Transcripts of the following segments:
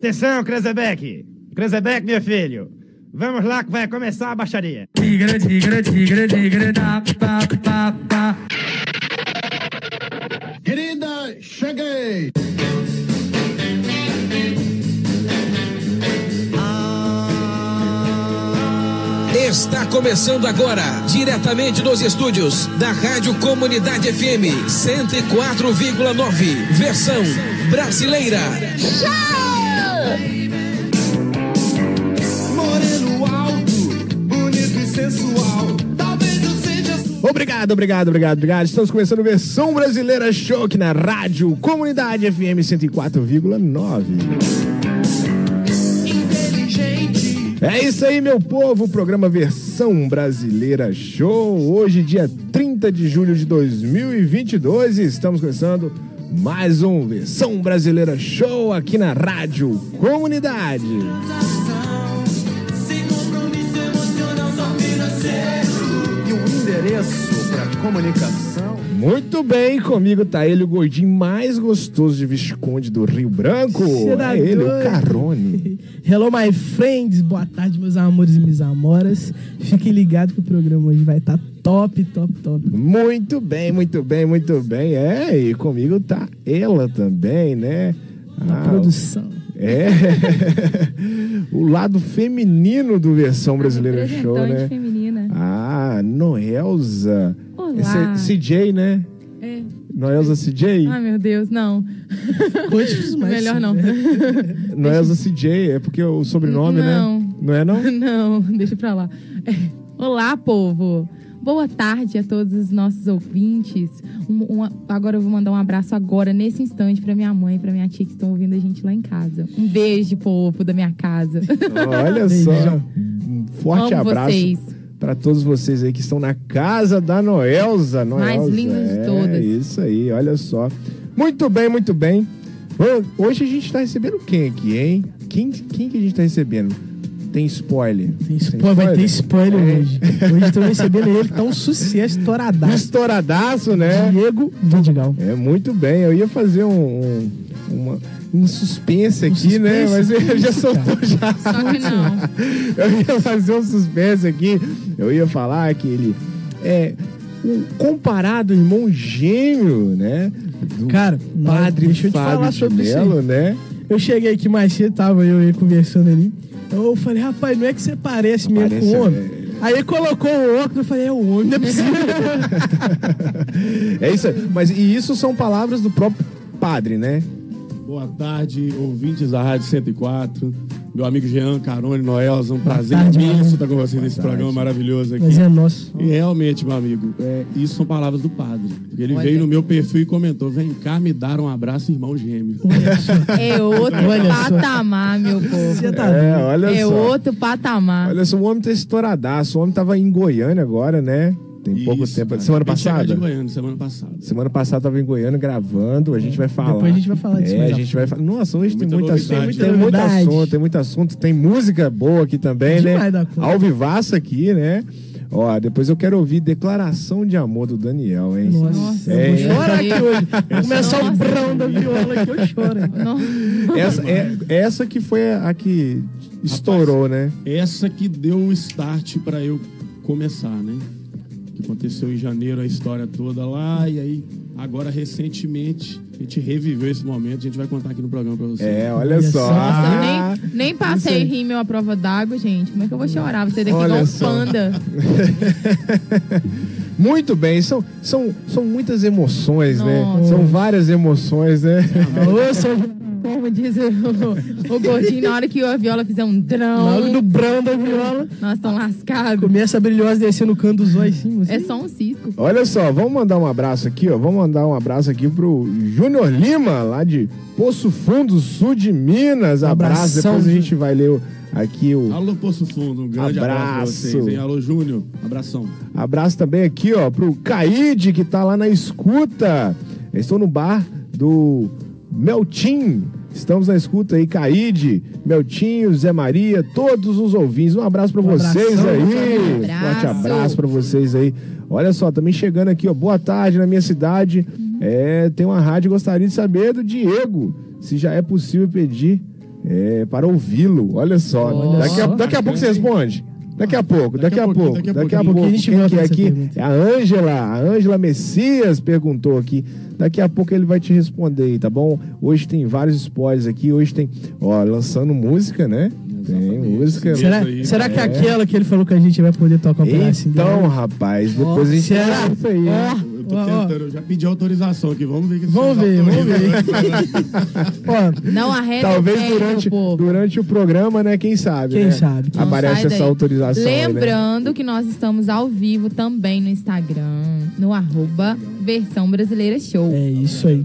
Atenção, Krezebeck! Krezebeck, meu filho! Vamos lá que vai começar a baixaria. Da, pa, pa, pa. Querida, cheguei! Está começando agora, diretamente dos estúdios da Rádio Comunidade FM 104,9, versão brasileira. Moreno alto, bonito e sensual. Obrigado, obrigado, obrigado, obrigado. Estamos começando a versão brasileira show aqui na rádio Comunidade FM 104,9. inteligente. É isso aí, meu povo. Programa Versão Brasileira Show. Hoje, dia 30 de julho de 2022. E estamos começando mais um Versão Brasileira Show aqui na rádio Comunidade. E um endereço pra comunicação. Muito bem, comigo tá ele, o gordinho mais gostoso de Visconde do Rio Branco. Será É ele, o? Carone. Hello, my friends. Boa tarde, meus amores e minhas amoras. Fiquem ligados que o programa hoje vai estar top, top, top. Muito bem, muito bem, muito bem. É, e comigo tá ela também, né? Na Ah, produção. É. o lado feminino do Versão Brasileira Show, né? feminina. Ah, Noelza. Olá. Esse- CJ, né? É. Noelza CJ? Ai, meu Deus, não. Conte-nos mais. Melhor não. Noelza CJ, é porque o sobrenome, Não. né? Não é não? Não, deixa pra lá. É. Olá, povo. Boa tarde a todos os nossos ouvintes. Um- um- agora eu vou mandar um abraço agora, nesse instante, pra minha mãe e pra minha tia que estão ouvindo a gente lá em casa. Um beijo, povo da minha casa. Olha só. Um forte Amo abraço vocês. Para todos vocês aí que estão na casa da Noelza. Noelza. linda de é, todas. Isso aí, olha só. Muito bem, muito bem. Hoje a gente tá recebendo quem aqui, hein? Quem, quem que a gente tá recebendo? Tem spoiler? Tem spo- vai ter spoiler hoje. Hoje estou recebendo ele que tá um sucesso estouradaço. Estouradaço, né? Diego Vidigal. É, muito bem. Eu ia fazer um, um, uma- um suspense aqui, suspense? né? Mas ele já soltou já. Só que não. Eu ia fazer um suspense aqui. Eu ia falar que ele é o comparado irmão gêmeo, né? Do Cara, padre deixa eu te Fábio falar sobre isso aí. Mello, né? Eu cheguei aqui mais cedo, tava eu aí conversando ali. Eu falei, rapaz, não é que você parece mesmo Parece, com o homem? é. Aí ele colocou o óculos, eu falei, é o homem, não é possível. É isso. aí. Mas e isso são palavras do próprio padre, né? Boa tarde, ouvintes da Rádio 104. Meu amigo Jean Carone Noelza, um prazer tarde, imenso estar com vocês nesse tarde. programa maravilhoso aqui. Mas é nosso. E realmente, meu amigo, é, isso são palavras do padre. Ele Olha. veio no meu perfil e comentou: vem cá me dar um abraço, irmão gêmeo. Olha só. É outro Olha só. patamar, meu povo. Você tá É, olha É só. outro patamar. Olha só, o homem tá estouradaço. O homem tava em Goiânia agora, né? Tem pouco Isso, tempo. cara. Semana passada? De Goiânia, semana passada. Semana passada tava em Goiânia gravando, a gente vai falar. Depois a gente vai falar disso É, a gente vai falar. Nossa, hoje tem, Tem muito muita assunto. Tem né? muito assunto, tem muito assunto. Tem música boa aqui também, né? Demais da conta. Ao vivaço aqui, né? Ó, depois eu quero ouvir Declaração de Amor do Daniel, hein? Nossa, É, eu vou chorar aqui hoje. Vou começar o brão da viola aqui, eu choro. Não. Essa, é, essa que foi a que estourou, né? Essa que deu o start pra eu começar, né? Aconteceu em janeiro a história toda lá, e aí, agora recentemente, a gente reviveu esse momento, a gente vai contar aqui no programa pra vocês. É, olha, Olha só. só. Nossa, Ah, eu nem, nem passei rímel à prova d'água, gente. Como é que eu vou chorar? Você daqui Olha igual só. panda. Muito bem, são, são, são muitas emoções, né? Nossa. São várias emoções, né? Seu Como diz o, o gordinho, na hora que a viola fizer um na hora do drão, brão da viola, nós estamos lascados. começa a brilhosa descer no canto dos olhos assim. É só um cisco. Olha só, vamos mandar um abraço aqui, ó. Vamos mandar um abraço aqui pro Júnior Lima, lá de Poço Fundo, sul de Minas. Abraço. Abração, Depois a gente vai ler o- aqui o Alô, Poço Fundo, um grande abraço, pra Abraço. vocês, hein? Alô, Júnior, abração. abraço também aqui, ó, pro Caide, que tá lá na escuta. Eu estou no bar do Meltim. Estamos na escuta aí, Caide, Meltinho, Zé Maria, todos os ouvintes. Um abraço pra Um vocês abração, aí. um abraço. Forte abraço pra vocês aí. Olha só, também chegando aqui, ó. Boa tarde na minha cidade. É, tem uma rádio, gostaria de saber do Diego. Se já é possível pedir é, para ouvi-lo. Olha só. Daqui, a, só. daqui a pouco você responde. Daqui a pouco, daqui, Daqui a pouco, daqui a daqui a pouco. A gente Quem que é nessa aqui? pergunta. É a Ângela, a Ângela Messias perguntou aqui. Daqui a pouco ele vai te responder aí, tá bom? Hoje tem vários spoilers aqui. Hoje tem, ó, lançando música, né? Tem música. Será, aí, será que é. aquela que ele falou que a gente vai poder tocar um pedacinho? Então, rapaz, depois a gente será? isso aí. Eu tô ó, tentando, eu já pedi autorização aqui. Vamos ver que Vamos ver, vamos ver. Ó, Não arrega Talvez durante, durante o programa, né? Quem sabe? Quem né? sabe? Não Aparece essa daí. autorização. aí, né? Lembrando que nós estamos ao vivo também no Instagram, no arroba Versão Brasileira Show. é isso aí.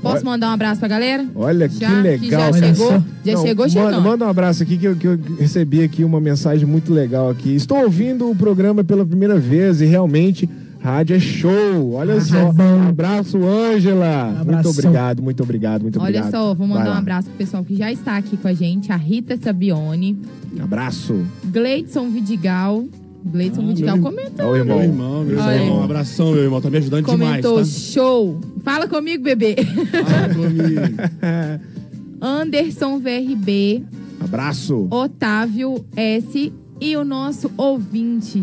Posso mandar um abraço pra galera? Olha Já, que que legal. já Olha chegou, só. já Não, chegou manda, manda um abraço aqui que eu, que eu recebi aqui uma mensagem muito legal aqui. Estou ouvindo o programa pela primeira vez e realmente rádio é show. Olha só. bom. Um abraço, Ângela. Muito Abração. obrigado, muito obrigado, muito Olha obrigado. só, vou mandar um abraço pro pessoal que já está aqui com a gente, a Rita Sabione, Abraço. Gleidson Vidigal. Gleidson Ah, Vidigal meu- comentou. O irmão. Meu irmão, meu Olha irmão. Um abração, meu irmão. Tá me ajudando Comentou demais, show. Fala comigo, bebê. tá? Fala comigo. Anderson VRB, Abraço. Otávio S e o nosso ouvinte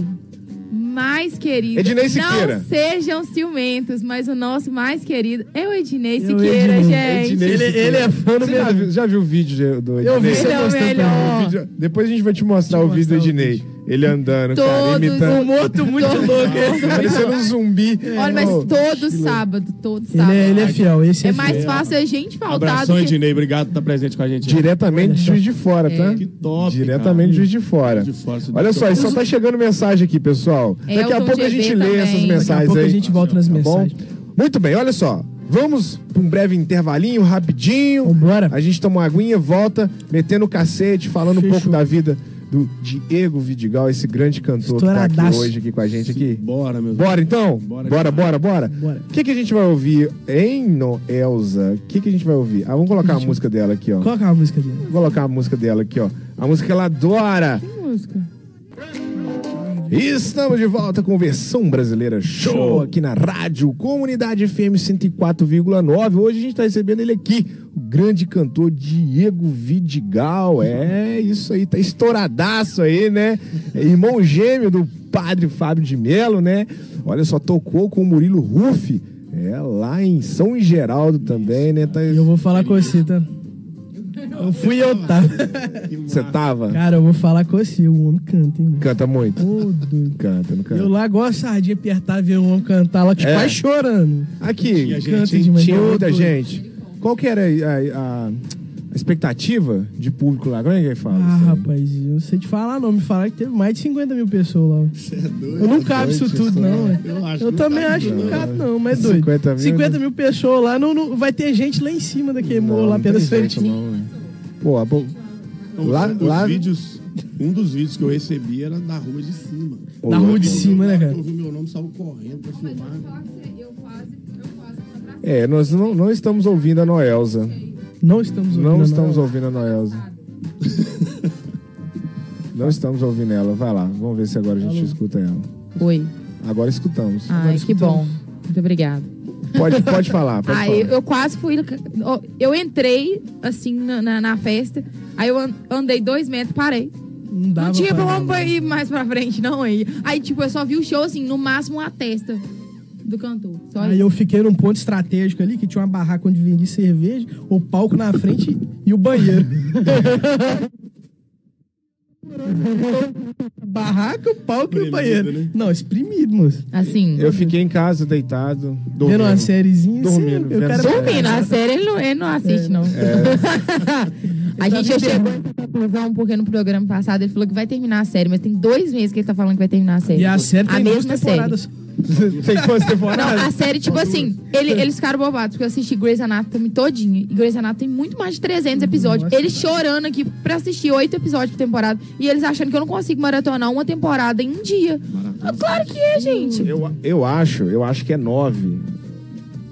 mais querido. Ednei Siqueira. Não sejam ciumentos, mas o nosso mais querido é o Ednei Siqueira, Ednei. gente. Ednei Ele, Siqueira. ele é fã do Você já meu. viu, já viu o vídeo do Eu vi Ednei? você é melhor. Depois a gente vai te mostrar Te o vídeo do mostrar Ednei. Ele andando, cara, Todos imitando. Um morto muito louco. Parecendo um zumbi. Olha, mas Oh, todo sábado, todo Ele sábado. é, ele é fiel. Esse é, É mais fiel. fácil a gente faltar Abração, do que... Ednei. Obrigado por estar presente com a gente. Diretamente de Juiz de Fora, tá? Que top, Diretamente de Juiz de Fora. De fora, Olha só, top. só tá chegando mensagem aqui, pessoal. Daqui a pouco a gente lê também. essas Daqui a mensagens Daqui a pouco aí. a gente volta nas tá bom? mensagens. Muito bem, olha só. Vamos pra um breve intervalinho, rapidinho. Vambora. A gente toma uma aguinha, volta, metendo o cacete, falando um Fechou. pouco da vida do Diego Vidigal, esse grande cantor que tá aqui hoje aqui com a gente aqui. Bora, meu Bora então? Bora, Bora, bora. O que, que a gente vai ouvir em No Elza? O que, que a gente vai ouvir? Ah, vamos colocar a Gente, música dela aqui, ó. Coloca a música dele. Vou colocar a música dela aqui, ó. A música que ela adora. Que música? Estamos de volta com versão brasileira show, Show. aqui na rádio Comunidade FM 104,9. Hoje a gente tá recebendo ele aqui, o grande cantor Diego Vidigal. É isso aí, tá estouradaço aí, né? É irmão gêmeo do padre Fábio de Melo, né? Olha só, tocou com o Murilo Ruff. É, lá em São Geraldo também, né? Tá... Eu vou falar com você, tá? Eu fui eu, tá? Você tava? Cara, eu vou falar com você. O homem canta, hein, mano? Canta muito. Doido. Canta, não canta. Eu lá gosto de apertar, ver um homem cantar lá, que É. quase chorando. Aqui, Tinha gente, Canta. Tinha muita gente. Qual que era a, a- a expectativa de público lá? Como é que ele fala? Ah, rapaz, eu não sei te falar não. Me falaram que teve mais de 50 mil pessoas lá. Você é doido. Eu não cabe isso tudo, isso não. Eu acho Eu também acho que não cabe, não, mas é doido. 50 mil, 50 né? mil pessoas lá, não, não- vai ter gente lá em cima daquele morro, lá jeito, frente. né? Pô, a bo- Então, Lá- os lá- vídeos, um dos vídeos que eu recebi era da rua de cima. Da rua de cima, né, cara? Eu vi meu nome, saiu correndo pra filmar. É, nós não, não estamos ouvindo a Noelza. Não estamos ouvindo. Não estamos ouvindo a Noelza. não estamos ouvindo ela. Vai lá, vamos ver se agora a gente Alô? escuta ela. Oi. Agora escutamos. Ai, que bom. Muito obrigada. Pode, pode falar, pode Aí falar. eu, eu quase fui. Eu entrei, assim, na, na, na festa. Aí eu an- andei dois metros, parei. Não, não tinha pra ir mais pra frente, não. Aí, aí, tipo, eu só vi o show, assim, no máximo a testa do cantor. Só Aí isso. eu fiquei num ponto estratégico ali, que tinha uma barraca onde vendia cerveja, o palco na frente e o banheiro. barraca, o palco e o banheiro. né? Não, exprimido, moço. Eu Assim. né? fiquei em casa, deitado, dormindo. Vendo uma sériezinha. Dormindo, assim, eu vendo quero- série. Dormindo, a série ele não, ele não assiste, não. a gente já chegou conclusão porque no programa passado ele falou que vai terminar a série, mas tem dois meses que ele tá falando que vai terminar a série. E a série tem a duas mesma série. Tem quantas Não, temporadas? a série, tipo assim, ele- eles ficaram bobados, porque eu assisti Grey's Anatomy todinha. E Grey's Anatomy tem muito mais de 300 episódios. Nossa. Eles chorando aqui pra assistir oito episódios por temporada. E eles achando que eu não consigo maratonar uma temporada em um dia. Ah, Claro que é, gente. Eu, eu acho, eu acho que é nove.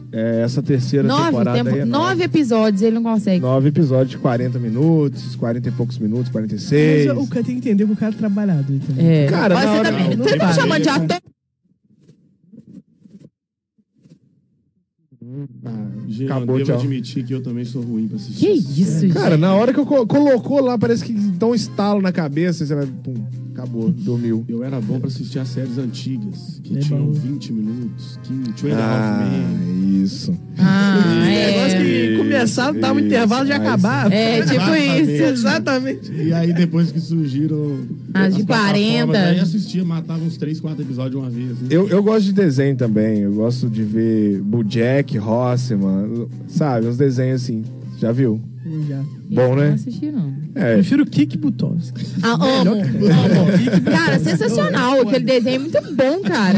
É, essa terceira Nove, temporada tempo- aí é nove episódios ele não consegue. Nove episódios de 40 minutos, 40 e poucos minutos, Mas 46. o cara tem que entender que o cara é trabalhador também. É. Cara, Olha, na você hora- também. não Você tá vai. me chamando de ator? Jean, Acabou, devo tchau. admitir que eu também sou ruim pra assistir. Que isso, gente? Cara, na hora que eu co- colocou lá, parece que dá um estalo na cabeça, você vai, pum, acabou, dormiu. Eu era bom pra assistir as séries antigas, que É tinham bom. 20 minutos, que Two and a Ah, Half Men. isso. Ah, Negócio é. que começar, dar um Isso, intervalo de acabar. É, tipo Exatamente. isso. Exatamente. E aí depois que surgiram As de plataformas, 40. Aí assistia, matava uns 3, 4 episódios de uma vez. né? Eu, eu gosto de desenho também, eu gosto de ver Bojack, Horseman, sabe, uns desenhos assim, já viu? Já. Bom, né? Não assisti, não. É, Prefiro Kik Butovski. Ah, amo, amo. Cara, sensacional. Aquele desenho é muito bom, cara.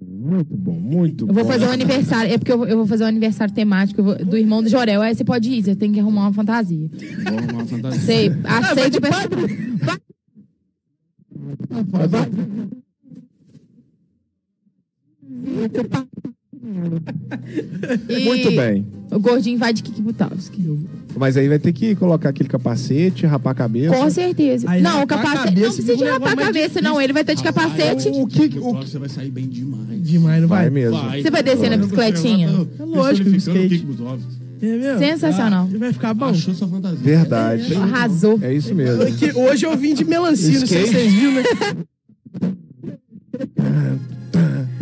muito bom, muito Eu vou bom. fazer um aniversário. É porque eu vou, eu vou fazer um aniversário temático vou- do irmão do Jorel. Aí você pode ir, você tem que arrumar uma fantasia. Vou arrumar uma fantasia. Sei, aceito. E Muito bem. O gordinho vai de Kiki Butowski. Mas aí vai ter que colocar aquele capacete, rapar a cabeça. Com certeza. Aí não, o rapar a capacete. cabeça Não precisa de fica um rapar a negócio mais cabeça, não. Ele vai estar de capacete. O que O você vai sair bem demais. Demais, não vai? vai mesmo. Você vai descer na bicicletinha? É lógico, no skate. É mesmo? Sensacional. Ah, vai ficar bom. Achou sua fantasia. Verdade. Arrasou. É isso mesmo. É que hoje eu vim de melancia, não sei se vocês viram, né?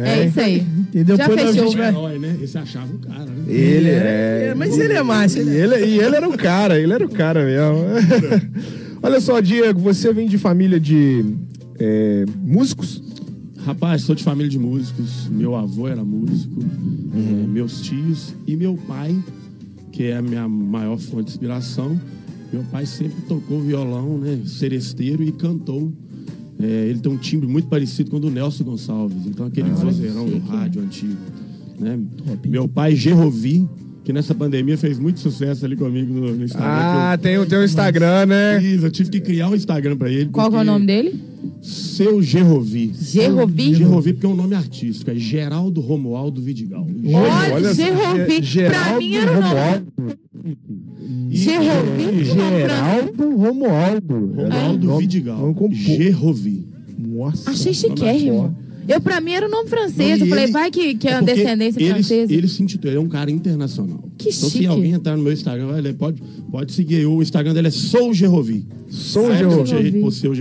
É isso aí. Entendeu? Já a fechou. gente Herói, né? Esse achava o cara, né? Ele é. É, mas ele é. E Ele é... ele, e ele era o cara, ele era o cara mesmo. Olha só, Diego, você vem de família de é, músicos? Rapaz, sou de família de músicos. Meu avô era músico, eh, meus tios e meu pai, que é a minha maior fonte de inspiração. Meu pai sempre tocou violão, né? Seresteiro e cantou. Eh, ele tem um timbre muito parecido com o do Nelson Gonçalves. Então, aquele vozeirão do rádio antigo. Né? Meu pai, Gerrovi, que nessa pandemia fez muito sucesso ali comigo no, no Instagram. Ah, que tem, o- tem o Instagram, né? eu, fiz. eu tive que criar um Instagram pra ele. Qual que é o nome dele? Seu Gerrovi. Gerrovi? Gerrovi porque é um nome artístico, é Geraldo Romualdo Vidigal. Olha, Olha Gerrovi. Ge- Pra mim era o nome. Romualdo. Gerrovi? Geraldo Romualdo. Romualdo Nome- Vidigal. Gerrovi. Nossa. Achei chiquérrimo. Eu, pra mim, era o nome francês. Eu E falei, ele- vai que, que é uma porque descendência ele, francesa. Ele se intitula, ele é um cara internacional. Que então, chique. se alguém entrar no meu Instagram, ler, pode, pode seguir. O Instagram dele é Sou Gerrovi. Sou do jeito por Seu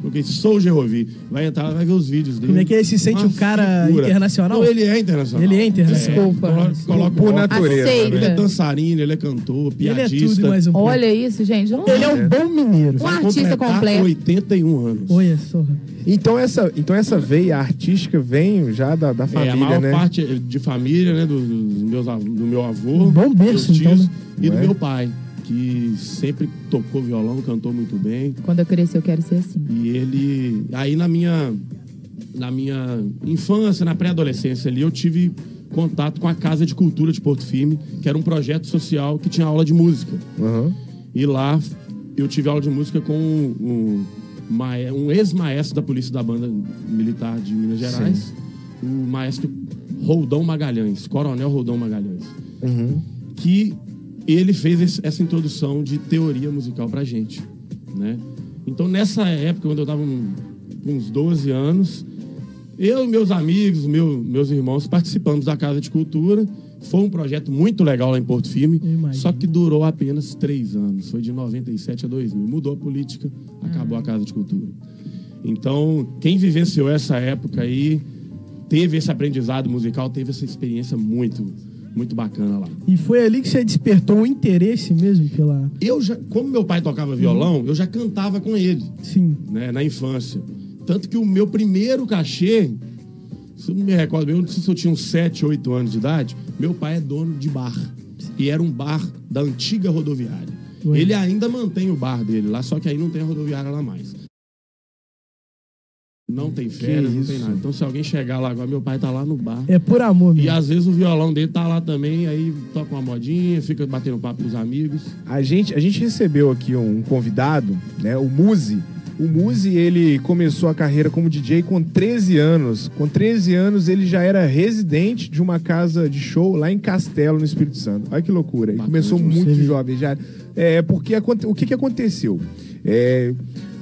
porque Sou Gerrovi. Vai entrar, vai ver os vídeos dele. Como é que ele se sente Uma um cara figura. internacional? Não, ele é internacional. Ele é internacional. Desculpa. Coloca, coloca Por o- natureza. Aceita. Ele é dançarino, ele é cantor, Ele é piadista. tudo mais um. Olha isso, gente. Não- Ele é um bom mineiro. Um artista completo. 81 anos. Olha só. Então essa, então essa veia artística vem já da, da É, família, a maior né? parte de família, né? Do, dos meus, av- do meu avô, bom berço, meus tios, então, né? e do Ué. meu pai, que sempre tocou violão, cantou muito bem. Quando eu crescer, eu quero ser assim. E ele. Aí na minha. Na minha infância, na pré-adolescência ali, eu tive contato com a Casa de Cultura de Porto Firme, que era um projeto social que tinha aula de música. Aham. E lá eu tive aula de música com um, mae- um ex-maestro da Polícia da Banda Militar de Minas Gerais, o maestro Roldão Magalhães, Coronel Roldão Magalhães, Uhum. que ele fez esse- essa introdução de teoria musical pra gente, né? Então nessa época, quando eu tava com uns 12 anos, eu e meus amigos, meu- meus irmãos participamos da Casa de Cultura. Foi um projeto muito legal lá em Porto Firme, só que durou apenas três anos. Foi de 97 a 2000. Mudou a política, acabou a Casa de Cultura. Então, quem vivenciou essa época aí, teve esse aprendizado musical, teve essa experiência muito, muito bacana lá. E foi ali que você despertou o interesse mesmo pela. Eu já, como meu pai tocava violão, eu já cantava com ele. Sim. né, na infância. Tanto que o meu primeiro cachê, se eu não me recordo, eu não sei se eu tinha uns 7, 8 anos de idade, meu pai é dono de bar. E era um bar da antiga rodoviária. Ué. Ele ainda mantém o bar dele lá, só que aí não tem a rodoviária lá mais. Não tem férias, não tem nada. Então se alguém chegar lá agora, meu pai tá lá no bar. É por amor, E mesmo. às vezes o violão dele tá lá também, aí toca uma modinha, fica batendo papo com os amigos. A gente, a gente recebeu aqui um convidado, né? O Muzi. O Muzi, ele começou a carreira como DJ com 13 anos. Com 13 anos, ele já era residente de uma casa de show lá em Castelo, no Espírito Santo. Olha que loucura. Ele Bacana começou muito jovem já. É, porque o que, que aconteceu? É,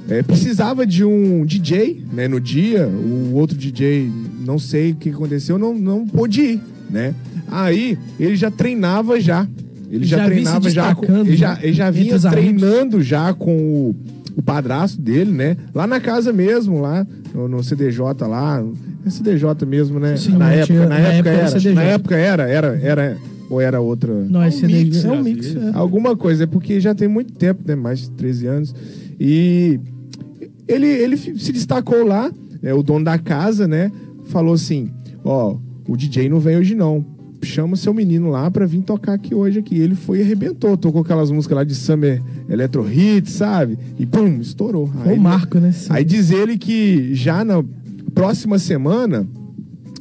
é, precisava de um DJ, né? No dia, o outro DJ, não sei o que aconteceu, não, não pôde ir, né? Aí ele já treinava já. Ele já, Já treinava já, com, ele já, né? ele já vinha amigos. treinando já com o, o padrasto dele, né? Lá na casa mesmo, lá no, no CDJ lá. É CDJ mesmo, né? Sim, na, época, tinha- na, na época época era era. CDJ. Na época era, era, era. Ou era outra. Não, é um CD. mix, é um mix. é. Alguma coisa, é porque já tem muito tempo, né? Mais de 13 anos. E ele, ele se destacou lá, é, o dono da casa, né? Falou assim: ó, o DJ não vem hoje não. Chama seu menino lá pra vir tocar aqui hoje aqui. Ele foi e arrebentou, tocou aquelas músicas lá de Summer Electro Hits, sabe? E pum, estourou. Foi Aí, um marco, né? Aí diz ele que já na próxima semana.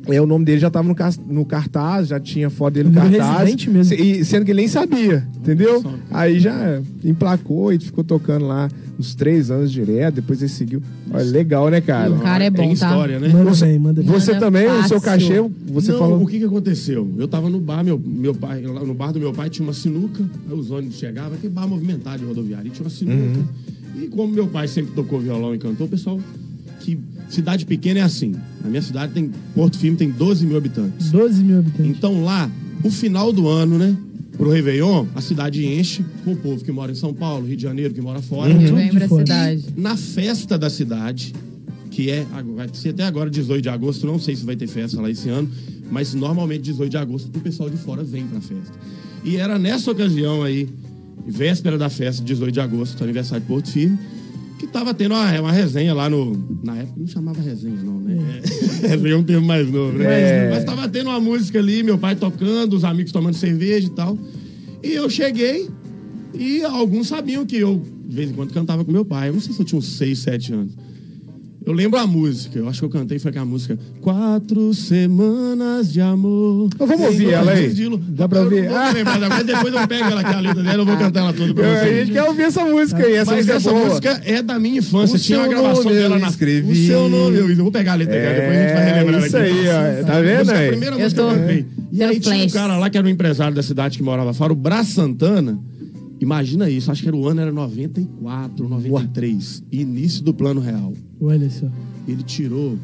É, o nome dele já tava no, no cartaz, já tinha foto dele no cartaz. mesmo. E sendo que ele nem sabia, entendeu? Aí já emplacou e ficou tocando lá uns três anos direto, depois ele seguiu. Olha, legal, né, cara? O cara é bom, Tem tá? história, né? Manda Você- bem, manda bem. Você Manda também, o seu fácil. cachê, você não, falou. o que que aconteceu? Eu tava no bar, meu, meu pai, no bar do meu pai tinha uma sinuca, aí os ônibus chegavam, aquele bar movimentado de rodoviária, e tinha uma sinuca. Uhum. E como meu pai sempre tocou violão e cantou, o pessoal, que cidade pequena é assim. Na minha cidade tem, Porto Firme tem 12 mil habitantes. 12 mil habitantes. Então lá, o final do ano, né? Pro Réveillon, a cidade enche com o povo que mora em São Paulo, Rio de Janeiro, que mora fora. Uhum. Lembra a cidade. Na festa da cidade, que é, vai ser até agora 18 de agosto, não sei se vai ter festa lá esse ano, mas normalmente 18 de agosto o pessoal de fora vem pra festa. E era nessa ocasião aí, véspera da festa, 18 de agosto, aniversário de Porto Firme, tava tendo uma, uma resenha lá no. Na época não chamava resenha, não, né? resenha é um termo mais novo, né? É. Mas tava tendo uma música ali, meu pai tocando, os amigos tomando cerveja e tal. E eu cheguei e alguns sabiam que eu, de vez em quando, cantava com meu pai. Eu não sei se eu tinha uns 6, 7 anos. Eu lembro a música, eu acho que eu cantei foi aquela música Quatro Semanas de Amor. Então vamos ouvir ela aí? estilo. Dá pra Eu ouvir? Não vou lembrar, mas depois eu pego ela aqui, a letra dela, eu vou cantar ela toda pra Eu- a vocês. gente quer ouvir essa música aí, essa Mas música essa é boa. música é da minha infância. O Tinha uma gravação nome dela eu na. escrevi. O seu nome, eu, eu vou pegar a letra dela, depois a gente vai É, relembrar isso aqui. aí, ó. Tá vendo aí? A primeira Eu música tô que eu cantei. E aí tinha um cara lá que era um empresário da cidade que morava fora, o Brás Santana. Imagina isso, acho que era o ano era 94, 93. Início do plano real. Olha só. Ele tirou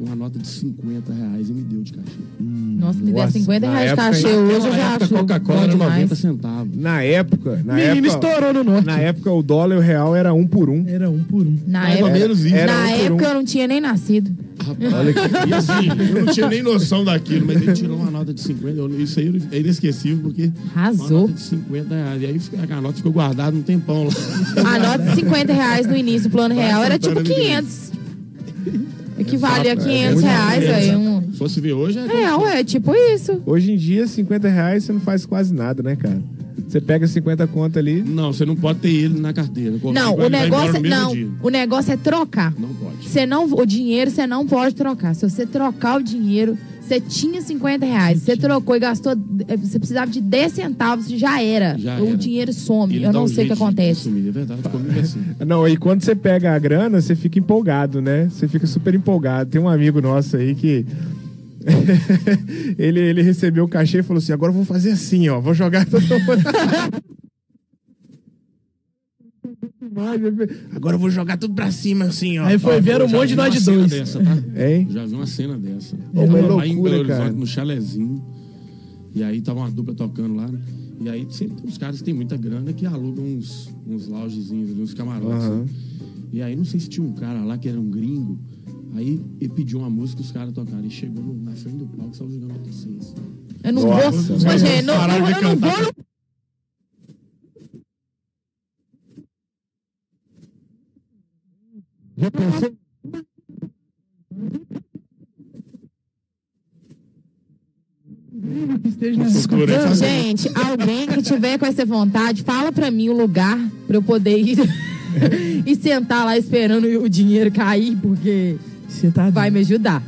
uma nota de 50 reais e me deu de cachê. Nossa, me der Nossa, 50 na reais de cachê hoje, eu já época, acho a Coca-Cola era demais. 90 centavos. Na época, na Menino época, estourou no norte. na época o dólar e o real era um por um. Era um por um. Na Mais ou época, menos isso. Era na um época um. eu não tinha nem nascido. Olha que... E assim, eu não tinha nem noção daquilo, mas ele tirou uma nota de 50. eu- Isso aí é inesquecível, porque. Arrasou. Uma nota de 50 reais. E aí a nota ficou guardada um tempão lá. A nota de 50 reais no início do plano real era tipo Santana me 500. Equivalia a Exato, é 500 muito reais, sabe? Um... Se fosse ver hoje, é. É, ué, tipo isso. Hoje em dia, 50 reais você não faz quase nada, né, cara? Você pega 50 conto ali. Não, você não pode ter ele na carteira. Não, o negócio, mesmo não, dia. o negócio é trocar. Não pode. Você não, o dinheiro você não pode trocar. Se você trocar o dinheiro, você tinha 50 reais, você trocou e gastou, eh, você precisava de 10 centavos, já era. Já o era. dinheiro some. Ele Eu não um sei o que acontece. sumir, É verdade, comigo é assim. Não, e quando você pega a grana, você fica empolgado, né? Você fica super empolgado. Tem um amigo nosso aí que. ele, ele recebeu o cachê e falou assim: agora eu vou fazer assim, ó. Vou jogar todo mundo. Agora eu vou jogar tudo pra cima, assim, ó. Aí foi ver Eu um monte de vi nós uma de cena dois. Dessa, tá? Hein? Já vi uma cena dessa. É uma lá em loucura, Belo Horizonte, cara. no chalezinho. E aí tava uma dupla tocando lá. E aí sempre tem uns caras que tem muita grana que alugam uns, uns loungezinhos ali, uns camarotes. Né? E aí não sei se tinha um cara lá que era um gringo. Aí ele pediu uma música e os caras tocaram. E chegou no- na frente do palco e saiu jogando ciência. Eu não Nossa, vou. mas gente, eles não, de eu não vou. Na Loucura, hein? Gente, alguém que tiver com essa vontade, fala pra mim o lugar pra eu poder ir e sentar lá esperando o dinheiro cair, porque tá vai me ajudar.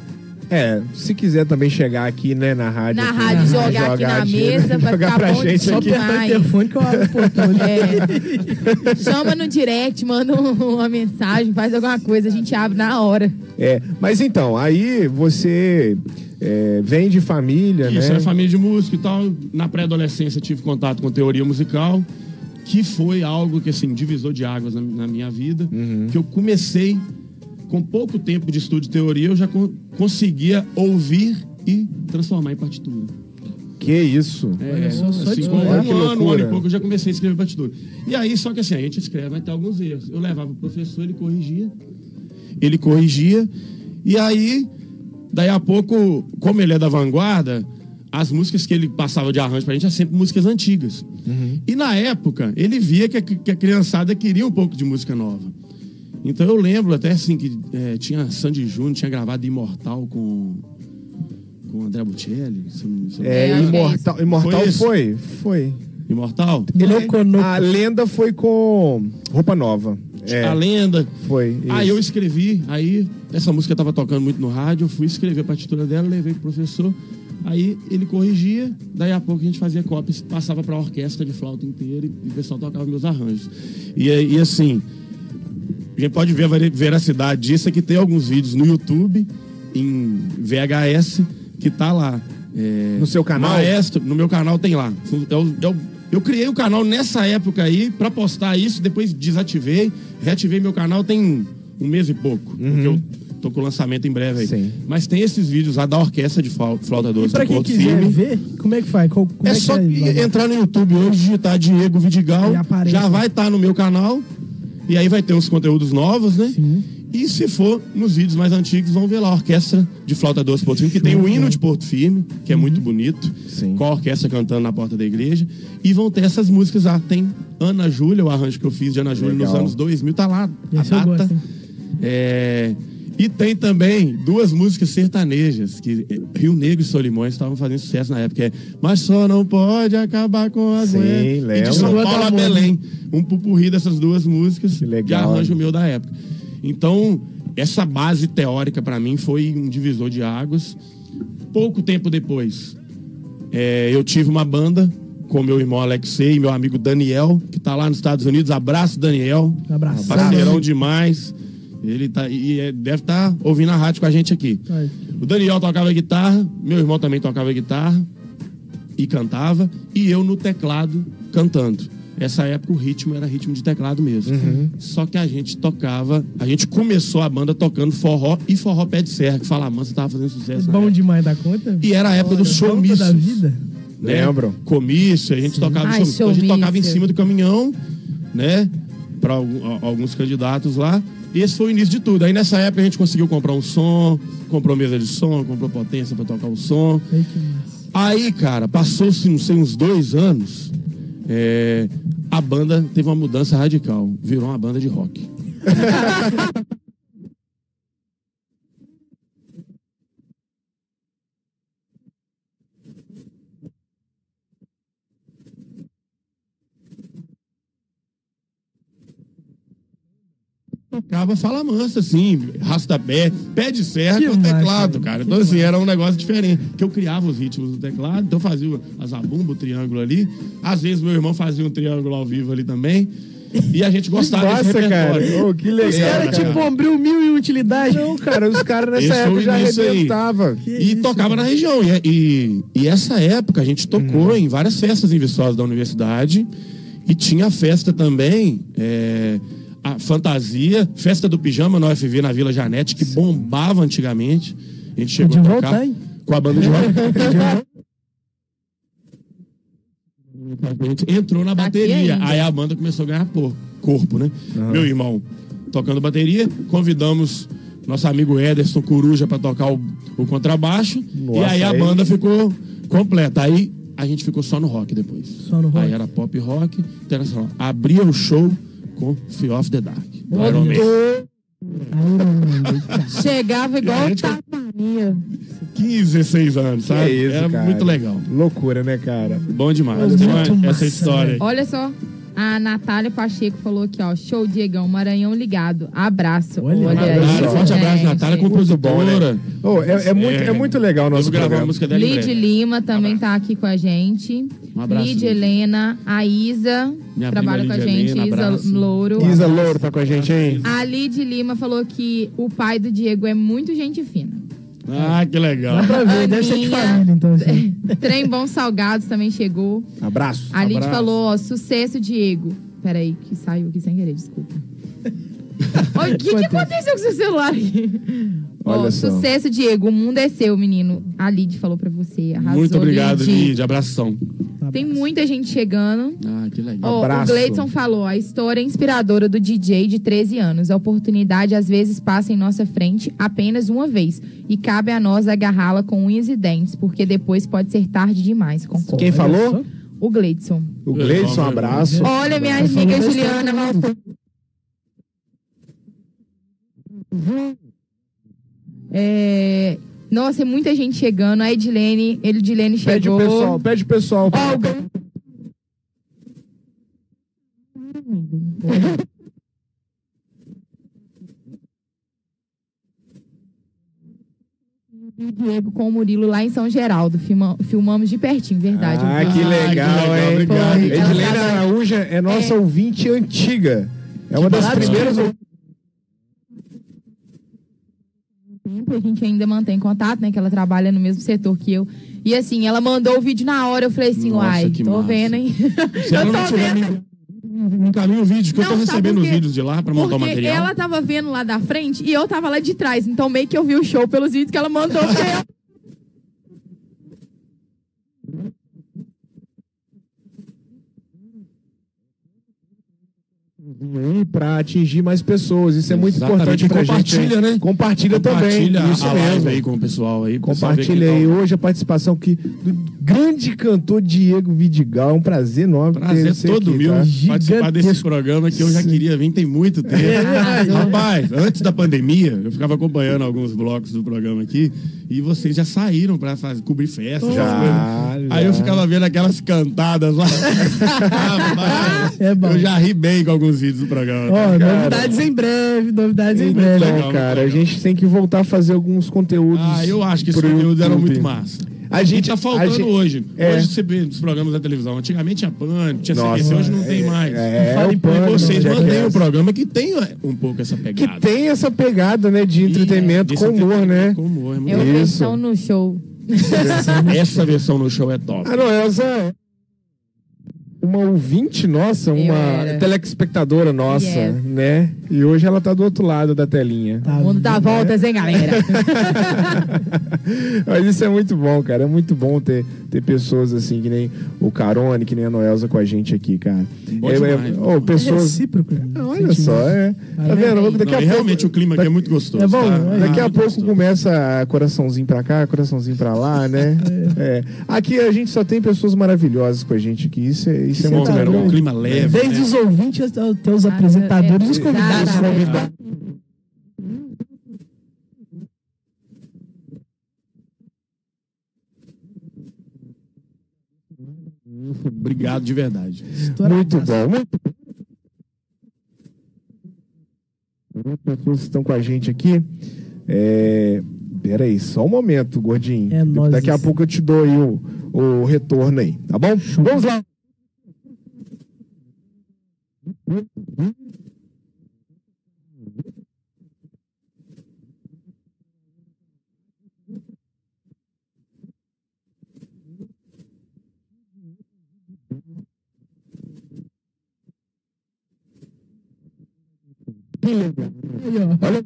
É, se quiser também chegar aqui, né, na rádio. Na aqui, rádio, né, jogar aqui na mesa, vai jogar ficar pra bom gente Só aqui. demais. apertar o telefone que eu abro o portão. É. Chama no direct, manda um- uma mensagem, faz alguma coisa, a gente abre na hora. É, mas então, aí você é, vem de família, Isso, né? era família de músico e tal. Na pré-adolescência tive contato com teoria musical. que foi algo que, assim, divisor de águas na, na minha vida, Uhum. que eu comecei, com pouco tempo de estudo de teoria, eu já con- conseguia ouvir e transformar em partitura. Que isso? É, só, só assim, com um ano, um ano e pouco, eu já comecei a escrever partitura. E aí, só que assim, a gente escreve, vai ter alguns erros. Eu levava o professor, ele corrigia, ele corrigia, e aí, daí a pouco, como ele é da vanguarda, as músicas que ele passava de arranjo pra gente eram sempre músicas antigas. E na época, ele via que a, que a criançada queria um pouco de música nova. Então eu lembro até assim que eh, tinha Sandy Júnior, tinha gravado Imortal com, com André não- É, É, é Imortal, Imortal Foi foi, foi. Imortal? Noco, noco. A lenda foi com roupa nova. É, A lenda. foi. Aí isso. eu escrevi, aí essa música tava tocando muito no rádio, eu fui escrever a partitura dela, levei pro professor, aí ele corrigia, daí a pouco a gente fazia cópias, passava pra orquestra de flauta inteira e, e o pessoal tocava meus arranjos. E, aí, e assim, a gente pode ver a veracidade disso, é que tem alguns vídeos no YouTube, em VHS, que tá lá. É, No seu canal? Maestro, no meu canal tem lá. Eu, eu, eu criei o canal nessa época aí pra postar isso, depois desativei, reativei meu canal tem um mês e pouco, porque eu tô com o lançamento em breve aí. Sim. Mas tem esses vídeos lá da orquestra de flau- flauta E doce pra do quem quiser Firme. ver, como é que faz? Como É que só é, entrar no YouTube hoje, digitar Diego Vidigal, já vai estar no meu canal. E aí vai ter uns conteúdos novos, né? Sim. E se for nos vídeos mais antigos, vão ver lá a orquestra de flauta doce Porto Firme, que tem o hino de Porto Firme, que é muito bonito, Sim. com a orquestra cantando na porta da igreja. E vão ter essas músicas lá. Tem Ana Júlia, o arranjo que eu fiz de Ana Júlia nos anos 2000, tá lá a Esse eu data. É, E tem também duas músicas sertanejas, que eh, Rio Negro e Solimões estavam fazendo sucesso na época. É Mas só não pode acabar com as Sim, mulheres. E de São Paulo a. Belém. Um pupurri dessas duas músicas Que de legal, arranjo hein? meu da época. Então, essa base teórica para mim foi um divisor de águas. Pouco tempo depois, eh, eu tive uma banda com meu irmão Alexei e meu amigo Daniel, que tá lá nos Estados Unidos. Abraço, Daniel. Abraço. Parceirão demais. Ele tá, e é- deve estar ouvindo a rádio com a gente aqui. Aí. O Daniel tocava guitarra, meu irmão também tocava guitarra e cantava, e eu no teclado cantando. Essa época o ritmo era ritmo de teclado mesmo. Só que a gente tocava, a gente começou a banda tocando forró e forró pé de serra, que Fala Mansa tava fazendo sucesso. na Bom época. demais da conta. E era a época dos Olha, volta showmícios da vida. né? Lembro. Comício, a gente tocava Ai, showmício. Então, a gente showmício. tocava em cima do caminhão, né? Para alguns candidatos lá. E esse foi o início de tudo. Aí nessa época a gente conseguiu comprar um som, comprou mesa de som, comprou potência para tocar o som. Aí, cara, passou-se, não sei, uns dois anos, é, a banda teve uma mudança radical. Virou uma banda de rock. Tocava fala mansa, assim, rastapé, pé de serra Que com massa, teclado, velho. cara. Que Então, assim, era um negócio diferente. Que eu criava os ritmos do teclado, então eu fazia a zabumba, o triângulo ali. Às vezes meu irmão fazia um triângulo ao vivo ali também. E a gente gostava desse Nossa, cara. repertório. Ô, que Os legal. Era, caras, cara. tipo, abriu mil e utilidade. Não, cara, os caras nessa Esse época já arrebentavam. Que E isso, tocava na região. E, e, e essa época a gente tocou Uhum. em várias festas em Viçosa da universidade. E tinha festa também, é, a fantasia, festa do pijama no UFV na Vila Janete, que bombava antigamente. A gente chegou De a volta, tocar hein? com a banda de rock. Entrou na Tá bateria. Aí a banda começou a ganhar por corpo, né? Meu irmão tocando bateria, convidamos nosso amigo Ederson Coruja para tocar o, o contrabaixo. e Nossa, aí a aí- banda ficou completa. Aí a gente ficou só no rock depois. Só no rock. Aí era pop rock internacional. Abria o show com Fear of the Dark. do Iron Man. Chegava igual Gente, Tasmania. 15, 16 anos, Que sabe? isso, era cara. muito legal. Loucura, né, cara? Bom demais. Muito Tem uma- massa, essa história. aí. Olha só. A Natália Pacheco falou aqui, ó. Show, Diegão, Maranhão ligado. Abraço. Olha, Olha, aí. Forte abraço. Natália, compositora. bom, né? Ô, é, é muito, é muito legal o nosso programa. a música dela Lid. Lima também tá aqui com a gente. Um abraço, Lid. Helena, a Isa, Minha trabalha com a gente, Helena, Isa abraço. Louro. Isa Louro tá com a gente aí? A Lid Lima falou que o pai do Diego é muito gente fina. Ah, que legal. Dá pra ver, deve ser de Aninha. família, então. Assim. Trem Bons Salgados também chegou. Abraço. A Lid falou, ó, sucesso, Diego. Peraí, que saiu aqui sem querer, desculpa. O que, que aconteceu com seu celular aqui? Ó, Olha só. sucesso, Diego. O mundo é seu, menino. A Lid falou pra você. Arrasou, Muito obrigado, Lid. Lid. Abração. Tem muita gente chegando. Ah, que legal. Ó, o. Gleidson falou, a história inspiradora do DJ de 13 anos. A oportunidade às vezes passa em nossa frente apenas uma vez. E cabe a nós agarrá-la com unhas e dentes, porque depois pode ser tarde demais. Concordo. Quem falou? O Gleidson. O Gleison, um abraço. Olha, minha amiga Juliana. voltou. É... Nossa, tem muita gente chegando. A Edilene, Edilene Pede o chegou. pessoal, pede o pessoal. Ó, o Gle- E o Diego com o Murilo lá em São Geraldo. Filma- filmamos de pertinho, verdade. Ah, Eu vi. que legal, legal, hein? obrigado. Edilene Araújo é nossa ouvinte antiga. É uma das primeiras. Tempo, a gente ainda mantém contato, né? Que ela trabalha no mesmo setor que eu. E assim, ela mandou o vídeo na hora, eu falei assim, Nossa, uai, tô massa. vendo, hein? Eu não tô vendo. encaminha o vídeo, que eu tô Não, recebendo os vídeos de lá pra montar o material. ela tava vendo lá da frente e eu tava lá de trás. Então meio que eu vi o show pelos vídeos que ela mandou pra eu. Para atingir mais pessoas. Isso é muito Exatamente. importante Compartilha, gente. né? Compartilha, Compartilha também. Isso a mesmo. aí com o pessoal aí. Compartilha que aí hoje a participação aqui do grande cantor Diego Vidigal. É um prazer enorme ter Prazer você todo aqui, meu tá? participar desse programa que eu já queria vir tem muito tempo. Arrasou. Rapaz, antes da pandemia, eu ficava acompanhando alguns blocos do programa aqui e vocês já saíram pra fazer, cobrir festa. Já, já. Aí eu ficava vendo aquelas cantadas lá. É bom. Eu já ri bem com alguns vídeos do programa. Cara. novidades em breve, novidades em breve. legal, cara, a legal. gente tem que voltar a fazer alguns conteúdos. Ah, eu acho que esses conteúdos eram muito massa. A gente- tá faltando gente- hoje. é. Hoje você vê nos programas da televisão. Antigamente tinha PAN, tinha Nossa, CQC, hoje não tem mais. É, Fala o em pano, E vocês Jackass. mantêm o programa que tem é, um pouco essa Que pegada. tem essa pegada, né, de entretenimento Desse com humor, né? Com humor, é muito É Isso. versão no show. Essa versão no show é top. Ah, não, essa é uma ouvinte nossa, Eu uma era. telespectadora nossa, Yes. né? E hoje ela tá do outro lado da telinha. Tá O mundo dá vendo? voltas, hein, galera? Mas isso é muito bom, cara. É muito bom ter, ter pessoas assim, que nem o Carone, que nem a Noelza com a gente aqui, cara. Bom É, demais, é, demais. pessoas. Recíproco. Ah, Olha só, é. Tá vendo? Daqui Não, a pouco. realmente o clima aqui é muito gostoso. É bom, tá? é. Daqui a pouco gostoso. começa coraçãozinho pra cá, coraçãozinho pra lá, né? É. Aqui a gente só tem pessoas maravilhosas com a gente aqui. Isso é, isso é muito tá legal. Um clima leve. Desde né? os ouvintes até os Ah, apresentadores e os é- convidados. exatamente. Obrigado de verdade. Muito bom. Muito As pessoas estão com a gente aqui. É... Pera aí, só um momento, gordinho. É. Daqui a pouco eu te dou aí o, o retorno aí, tá bom? Vamos lá. Olha.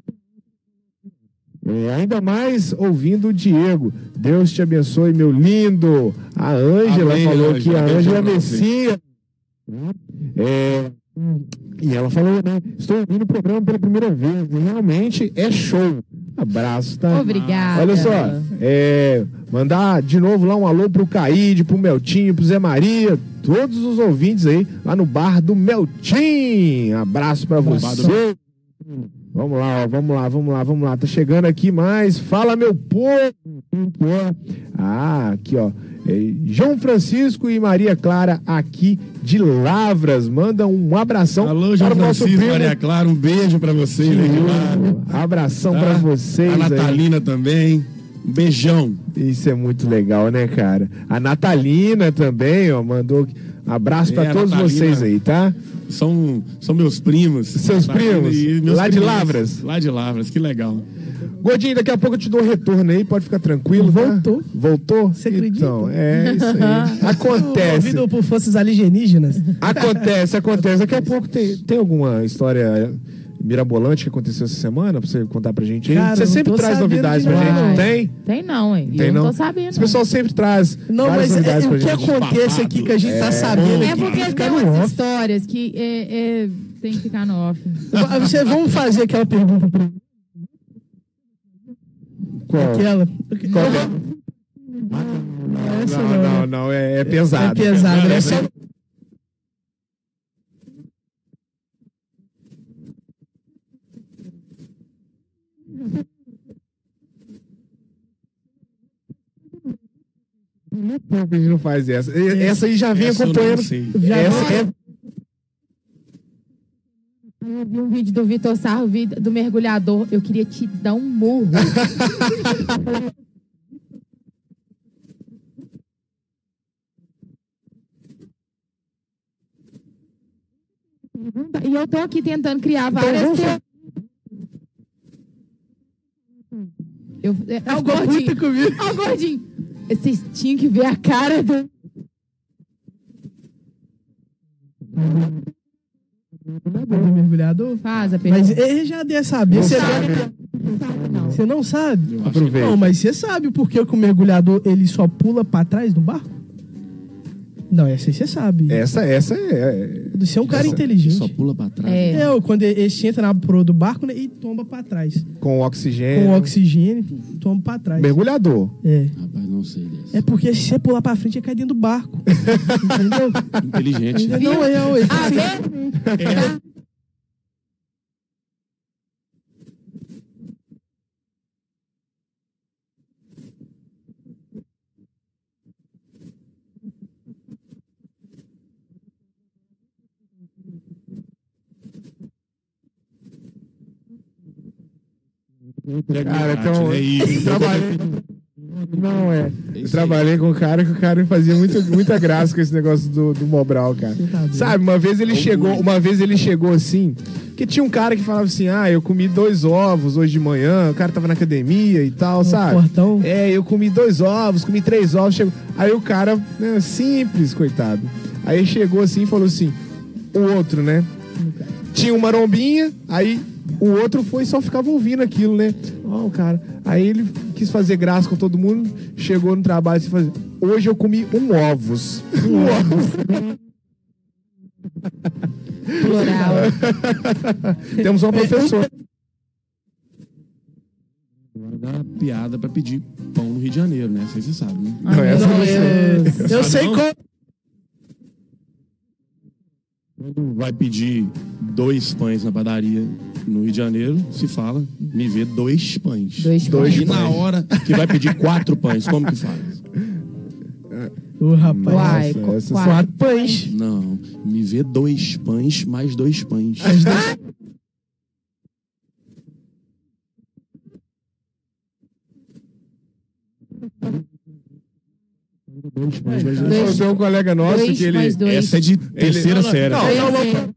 É, ainda mais ouvindo o Diego. Deus te abençoe, meu lindo. A Ângela falou que a Ângela pra você. Messia. É, e ela falou, né? Estou ouvindo o programa pela primeira vez. E realmente é show. Abraço, tá? Obrigada. Olha só, é, mandar de novo lá um alô pro Caíde, pro Meltinho, pro Zé Maria, todos os ouvintes aí, lá no bar do Meltim. Abraço do você. Vamos lá, ó, vamos lá, vamos lá, vamos lá. Tá chegando aqui mais. Fala, meu povo. Ah, aqui, ó. É, João Francisco e Maria Clara aqui de Lavras. Manda um abração Alô, João para Francisco, primo. Maria Clara, um beijo pra vocês. Abração Tá? pra vocês. A aí. Natalina também. Um beijão. Isso é muito legal, né, cara? A Natalina também, ó, mandou abraço É, pra a todos Natalina. vocês aí, tá? São, são meus primos. Seus Natalina primos? e meus Lá de primos. Lavras? Lá de Lavras, que legal. Gordinho, daqui a pouco eu te dou o retorno aí, pode ficar tranquilo. tá? Voltou. Voltou? Você acredita? Então, é isso aí. Acontece. Movido por forças alienígenas. Acontece, acontece. Daqui a pouco tem, tem alguma história mirabolante que aconteceu essa semana pra você contar pra gente aí? Cara, você não sempre traz novidades de pra gente, não tem? Tem não, hein? Tem eu não? não tô sabendo. Esse pessoal sempre traz Não, mas é, novidades o que gente. acontece aqui que a gente tá sabendo É aqui porque fica tem umas off. histórias que é, é, tem que ficar no off. Você, vamos fazer aquela pergunta pra Qual? aquela. Qual? Essa Não, não, não, é, é pesado. É pesado, né? Não, a gente não faz essa. E- Essa aí já vem Essa acompanhando. Já Essa é Eu vi um vídeo do Vitor Sarro, do mergulhador. Eu queria te dar um murro. E eu tô aqui tentando criar várias teorias. Eu, é, é o Ficou puta gordinho. Ó, o gordinho. Vocês tinham que ver a cara do. Do mergulhador. Faz a Mas pergunta. ele já deve saber. Você, Não. você não sabe? Eu acho Aproveita. Não, mas você sabe por que que o mergulhador ele só pula pra trás do barco? Não, essa aí você sabe. Essa, essa é. Você é um cara que inteligente. só pula pra trás. É. É, quando ele ele entra na proa do barco né, e tomba pra trás. Com oxigênio. Com oxigênio, tomba pra trás. Mergulhador. É. Rapaz, não sei dessa. É porque se você pular pra frente, ele cai dentro do barco. Entendeu? Inteligente. Não, é, é, Ah, vê? Cara, então. É isso. eu trabalhei. Não, é. Eu isso aí. trabalhei com um cara que o cara fazia muito, muita graça com esse negócio do, do Mobral, cara. tá. Sabe, uma vez ele chegou, uma vez ele chegou assim, que tinha um cara que falava assim: "Ah, eu comi dois ovos hoje de manhã". O cara tava na academia e tal, sabe? fortão. É, eu comi dois ovos, comi três ovos, chegou. Aí o cara, né, simples, coitado. Aí chegou assim e falou assim: "O outro, né? Tinha uma marombinha, aí o outro foi e só ficava ouvindo aquilo, né? Ó, o cara. Aí ele quis fazer graça com todo mundo, chegou no trabalho e falou: Hoje eu comi um ovos. Um ovos. Plural. Temos uma professora. Agora dá piada pra pedir pão no Rio de Janeiro, né? Essa aí você sabe, né? Não, essa eu não sei. Eu sei não? como. Quando vai pedir dois pães na padaria no Rio de Janeiro, se fala, me vê dois pães. Dois Dois E pães. na hora que vai pedir quatro pães, como que faz? Ô, rapaz. Uai, Nossa, quatro. Quatro pães. Não, me vê dois pães mais dois pães. Dois pães mais dois Dois- Eu tenho um colega nosso dois que ele. dois. Essa é de terceira série. Não, Dois, não, não. é.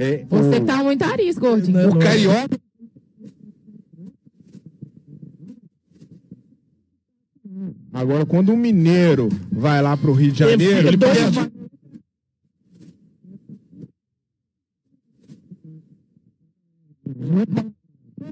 É, Você o, tá muito arisco, gordinho. Não, o carioca. Agora, quando um mineiro vai lá pro Rio de Janeiro, ele dois- pode-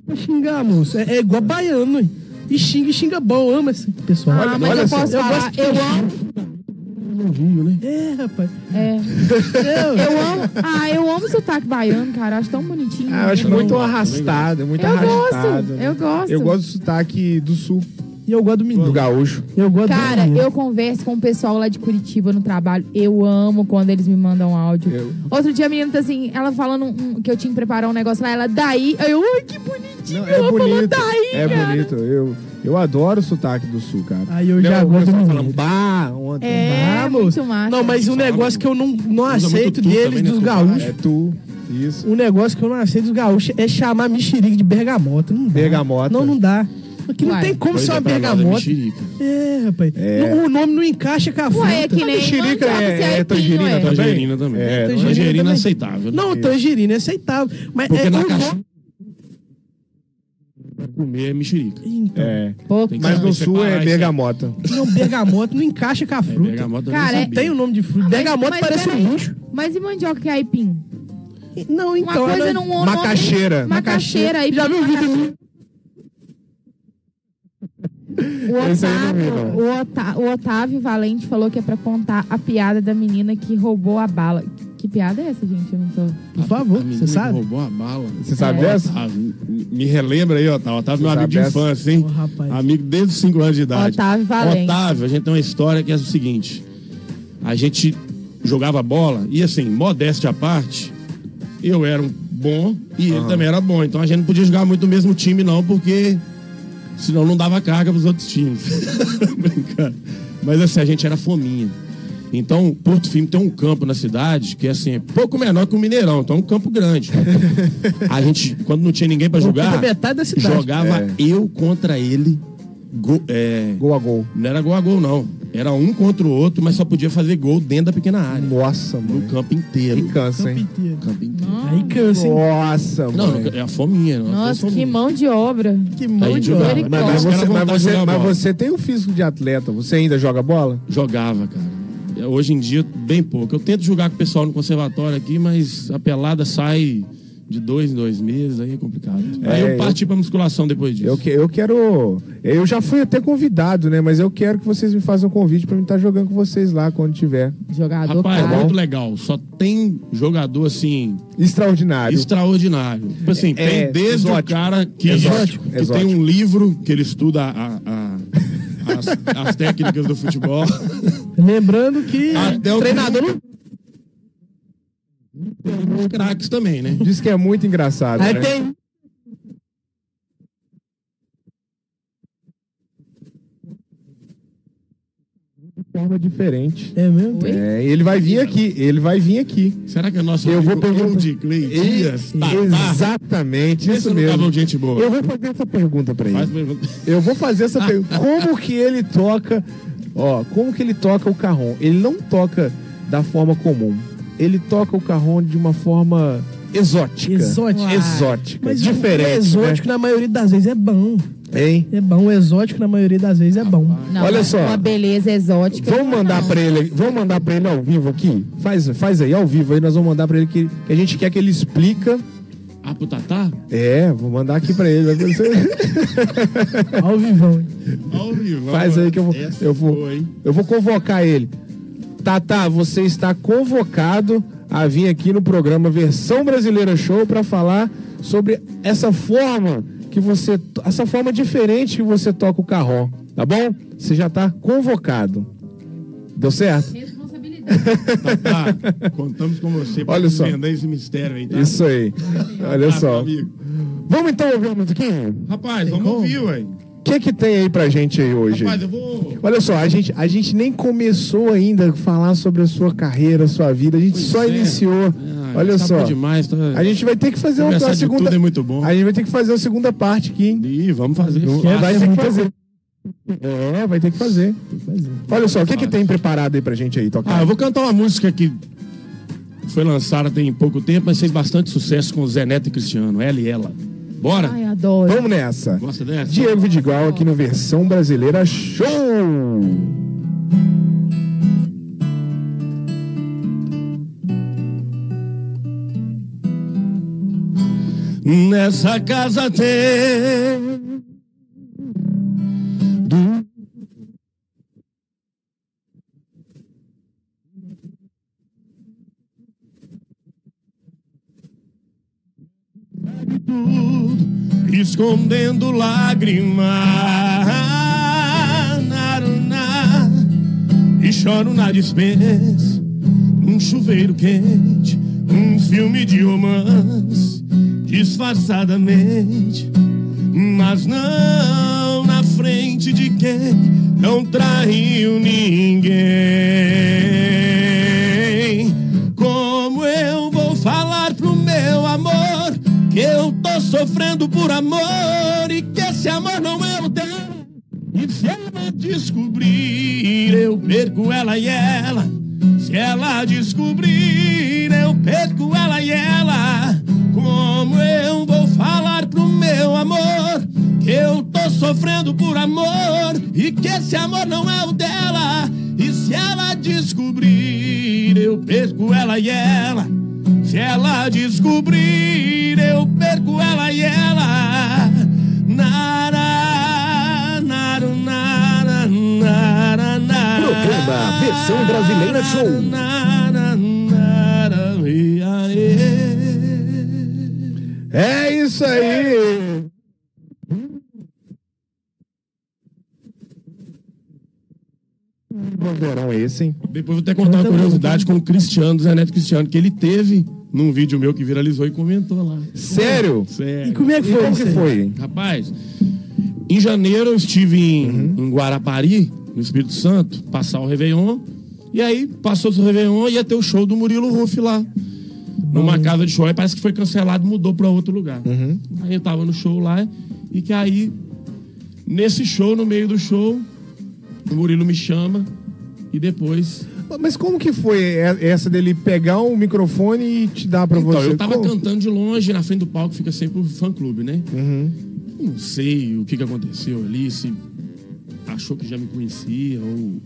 Pra xingar, moço. É, é igual baiano, hein? E xinga, e xinga bom. Ama esse pessoal. Ah, mas olha eu só, posso eu falar. Eu amo. né? É, rapaz. É. Eu, amo. Ah, eu amo o sotaque baiano, cara. Acho tão bonitinho. Ah, eu acho muito arrastado, é muito Eu arrastado. gosto. Eu gosto. Eu gosto do sotaque do sul, E eu gosto do do menino. gaúcho. Eu gosto Cara, do eu converso com o pessoal lá de Curitiba no trabalho. Eu amo quando eles me mandam áudio. Eu- Outro dia a menina tá assim, ela falando um- que eu tinha que preparar um negócio lá, ela daí. Aí eu, ai, que bonitinho. Não, ela é falou bonito. daí, É cara. bonito. Eu, eu adoro o sotaque do sul, cara. Aí eu já gosto do menino. falando, bah, ontem. É, Ah, muito massa. Não, mas um negócio que eu não, não Usa muito aceito tu deles, também, né, dos tu gaúchos. É tu. Isso. Um negócio que eu não aceito dos gaúchos é chamar mexerique de bergamota. Não dá. Bergamota. Não, não dá. Que não Uai. tem como ser é, uma pra é bergamota. É, rapaz. É. Não- O nome não encaixa com a fruta. Ué, é que nem mexerica é- se é aipim, tangerina ué. também? Tangerina também. É, tangerina, tangerina também. é aceitável. né? Não, tangerina é aceitável. Mas Porque é na caixa nome- comer é mexerica. Então, É. Mas no sul é bergamota. não, bergamota não encaixa com a É, fruta. bergamota Cara, é- sabia. Tem o nome de fruta. Mas- bergamota mas parece um bucho. Mas e mandioca que é aipim? Não, Uma então. coisa ela- não... Macaxeira. Macaxeira. Já viu o vídeo. O Esse Otávio, o, Otá- o Otávio Valente falou que é pra contar a piada da menina que roubou a bala. Que piada é essa, gente? Eu não tô. Por favor, você que sabe? roubou a bala. Você sabe É. dessa? Ah, me- me relembra aí, Otávio. Otávio é meu amigo de sabe essa? infância, hein? Ô, rapaz. Amigo desde os 5 anos de idade. Otávio Valente. Otávio, a gente tem uma história que é o seguinte. A gente jogava bola e assim, modéstia à parte, eu era um bom e ele também era bom. Então a gente não podia jogar muito no mesmo time não, porque senão não dava carga pros outros times. Brincando. Mas assim, a gente era fominha. Então, Porto Firme tem um campo na cidade que assim, é pouco menor que o Mineirão, então é um campo grande. A gente, quando não tinha ninguém pra jogar, jogava É. eu contra ele. Go- é, Gol a gol. não era gol a gol, não. Era um contra o outro, mas só podia fazer gol dentro da pequena área. Nossa, No mano. campo inteiro. Que cansa, hein? Inteiro. Campo inteiro. Aí cansa, hein? Nossa, Não, mano. é a fominha. não, Nossa, foi a que fominha. mão de obra. Que mão Aí de obra. Mas, mas você, mas, você, mas você tem o físico de atleta. Você ainda joga bola? Jogava, cara. Hoje em dia, bem pouco. Eu tento jogar com o pessoal no conservatório aqui, mas a pelada sai de dois em dois meses, aí é complicado. aí É, eu parti pra musculação depois disso. Eu, que- eu quero. Eu já fui até convidado, né? Mas eu quero que vocês me façam um convite pra mim estar jogando com vocês lá quando tiver. Jogador Rapaz, caro. muito legal. Só tem jogador assim, Extraordinário. extraordinário. Tipo assim, É, tem desde exótico. o cara que, Exótico, que exótico. tem um livro que ele estuda a- a- as, as técnicas do futebol. Lembrando que Até o treinador não. Os craques também, né? Diz que é muito engraçado. Aí né? tem. De forma diferente. É mesmo? Oi? É, ele vai vir aqui. Ele vai vir aqui. Será que é nosso Eu vou perguntar- Eudicley Dias? Tá, tá. Exatamente, Esse isso mesmo. gente boa. Eu vou fazer essa pergunta pra ele. Pergunta. Eu vou fazer essa pergunta. Como que ele toca? Ó, como que ele toca o carrom? Ele não toca da forma comum. Ele toca o carrom de uma forma exótica. Exótica. Exótica. Mas diferente. o exótico, na maioria das vezes, é bom. né? Hein? É bom. O exótico, na maioria das vezes, é bom. Não, Olha só. Uma beleza exótica. Vamos mandar não. pra ele, vamos mandar para ele ao vivo aqui. Faz, faz aí ao vivo aí, nós vamos mandar pra ele que, que a gente quer que ele explica. Ah, pro Tatá? É, vou mandar aqui pra ele. Ao vivão. hein? Ao vivo. Faz aí que eu vou, Essa eu vou, hein? eu vou convocar ele. Tata, você está convocado a vir aqui no programa Versão Brasileira Show para falar sobre essa forma que você, essa forma diferente que você toca o carrom, tá bom? Você já está convocado. Deu certo? Responsabilidade. Tatá, contamos com você só. desvendar esse mistério aí, tá? Isso aí. Olha Tá, só. Vamos então ouvir uma musiquinha? Rapaz, vamos ouvir, ué. O que que tem aí pra gente aí hoje? Rapaz, eu vou... Olha só, a gente, a gente nem começou ainda a falar sobre a sua carreira, a sua vida. A gente Pois só é. iniciou. Ah, Olha só. demais, tá... A gente vai ter que fazer uma, Conversar uma de segunda. tudo é muito bom. A gente vai ter que fazer uma segunda parte aqui, hein? Ih, vamos fazer. Fácil. vai ter que fazer. É, vai ter que fazer. Olha só, o que, que tem preparado aí pra gente aí, tocar? Ah, eu vou cantar uma música que foi lançada tem pouco tempo, mas fez bastante sucesso com o Zé Neto e Cristiano, ela e ela. Bora? Ai, adoro. Vamos nessa. Gosta dessa? Diego Vidigal aqui no Versão Brasileira Show! Nessa casa tem. Escondendo lágrimas. Naruná, e choro na dispensa. Um chuveiro quente, um filme de romance, disfarçadamente, mas não na frente de quem não traiu ninguém. Que eu tô sofrendo por amor e que esse amor não é o dela. E se ela descobrir, eu perco ela e ela. Se ela descobrir, eu perco ela e ela. Como eu vou falar pro meu amor que eu tô sofrendo por amor e que esse amor não é o dela? E se ela descobrir, eu perco ela e ela. Se ela descobrir, eu perco ela e ela. Nara, naru, nara, nara, nara. Programa Versão Brasileira Show. Nara, nara. É isso aí. Verão esse, hein? Depois vou até contar uma curiosidade com o Cristiano, Zé Neto Cristiano, que ele teve num vídeo meu que viralizou e comentou lá. Sério? Sério. E como é que foi? como que foi? Rapaz, em janeiro eu estive em, Uhum. em Guarapari, no Espírito Santo, passar o Réveillon. E aí, passou o Réveillon e ia ter o show do Murilo Ruff lá. Numa casa de show. Aí parece que foi cancelado mudou pra outro lugar. Uhum. Aí eu tava no show lá e que aí, nesse show, no meio do show, o Murilo me chama e depois Mas como que foi essa dele pegar um microfone e te dar pra Então, você? eu tava Como? cantando de longe, na frente do palco fica sempre o fã-clube, né? Uhum. Não sei o que, que aconteceu ali, se achou que já me conhecia ou,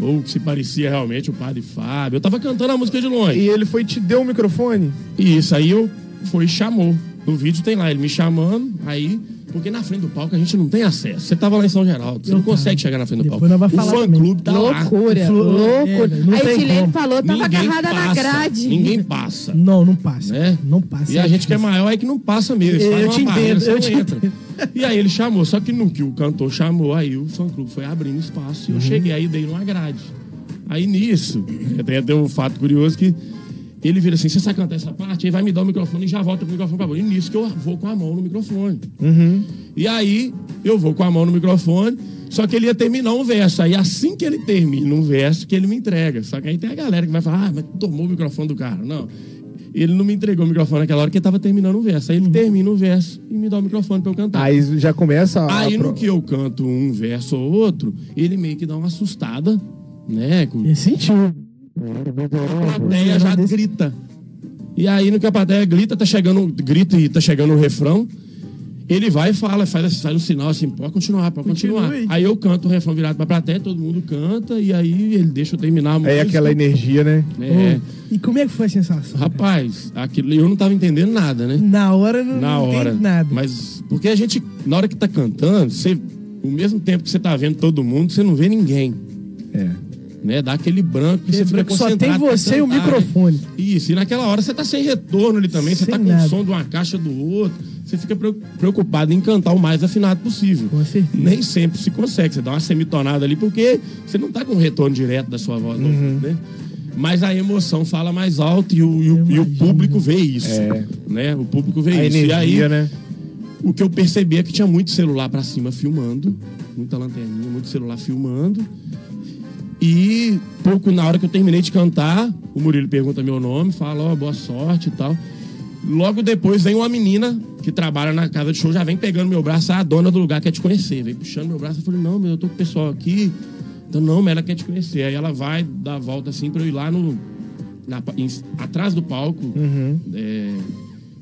ou, ou que se parecia realmente o Padre Fábio. Eu tava cantando a música de longe. E ele foi e te deu o microfone? E isso aí eu foi e chamou. No vídeo tem lá ele me chamando, aí. Porque na frente do palco a gente não tem acesso. Você tava lá em São Geraldo, você não consegue chegar na frente do palco. O fã-clube tá lá. Loucura, loucura. é, não Aí tem o Silene como. falou, tava Ninguém agarrada na passa, grade. Ninguém passa. Não, não passa. né? Não passa. E a é gente que é maior é que não passa mesmo. Eu fazem te entendo, eu te entra. E aí ele chamou, só que no que o cantor chamou, aí o fã-clube foi abrindo espaço. E Uhum. eu cheguei, aí dei numa grade. Aí nisso, tem até um fato curioso que ele vira assim, você sabe cantar essa parte? Aí vai me dar o microfone e já volta pro microfone pra boca. E nisso que eu vou com a mão no microfone. E aí eu vou com a mão no microfone, só que ele ia terminar um verso. Aí assim que ele termina um verso, que ele me entrega. Só que aí tem a galera que vai falar, ah, mas tomou o microfone do cara. Não. Ele não me entregou o microfone naquela hora que ele tava terminando o verso. Aí ele termina o verso e me dá o microfone pra eu cantar. Aí já começa a. Aí no que eu canto um verso ou outro, ele meio que dá uma assustada, né? Com, Ele sentiu. A plateia já grita. E aí, no que a plateia grita, tá chegando, grita e tá chegando o refrão. Ele vai e fala, faz, faz um sinal assim, pode continuar, pode continuar. Continue. Aí eu canto o refrão virado pra plateia, todo mundo canta, e aí ele deixa eu terminar a música. Aí aquela energia, né? É. E como é que foi a sensação? Rapaz, aquilo, eu não tava entendendo nada, né? Na hora não, Na não hora. nada. Mas, porque a gente, na hora que tá cantando, você, ao mesmo tempo que você tá vendo todo mundo, você não vê ninguém. É. né? Dá aquele branco que você fica só tem você e o microfone. né? Isso, e naquela hora você tá sem retorno ali também, você Sem tá com nada. o som de uma caixa do outro, você fica preo- preocupado em cantar o mais afinado possível. Com certeza. Nem sempre se consegue, você dá uma semitonada ali, porque você não tá com o retorno direto da sua voz, Uhum. né? Mas a emoção fala mais alto e o, e o- e o público vê isso, É. né? O público vê A isso. energia, e aí, né? o que eu percebi é que tinha muito celular pra cima filmando, muita lanterninha, muito celular filmando. E pouco na hora que eu terminei de cantar, o Murilo pergunta meu nome, fala, ó, boa sorte e tal. Logo depois vem uma menina que trabalha na casa de show, já vem pegando meu braço, ah, a dona do lugar quer te conhecer. Vem puxando meu braço, eu falei, não, meu, eu tô com o pessoal aqui. Então, não, mas ela quer te conhecer. Aí ela vai dar a volta assim pra eu ir lá no. na- em- atrás do palco. É,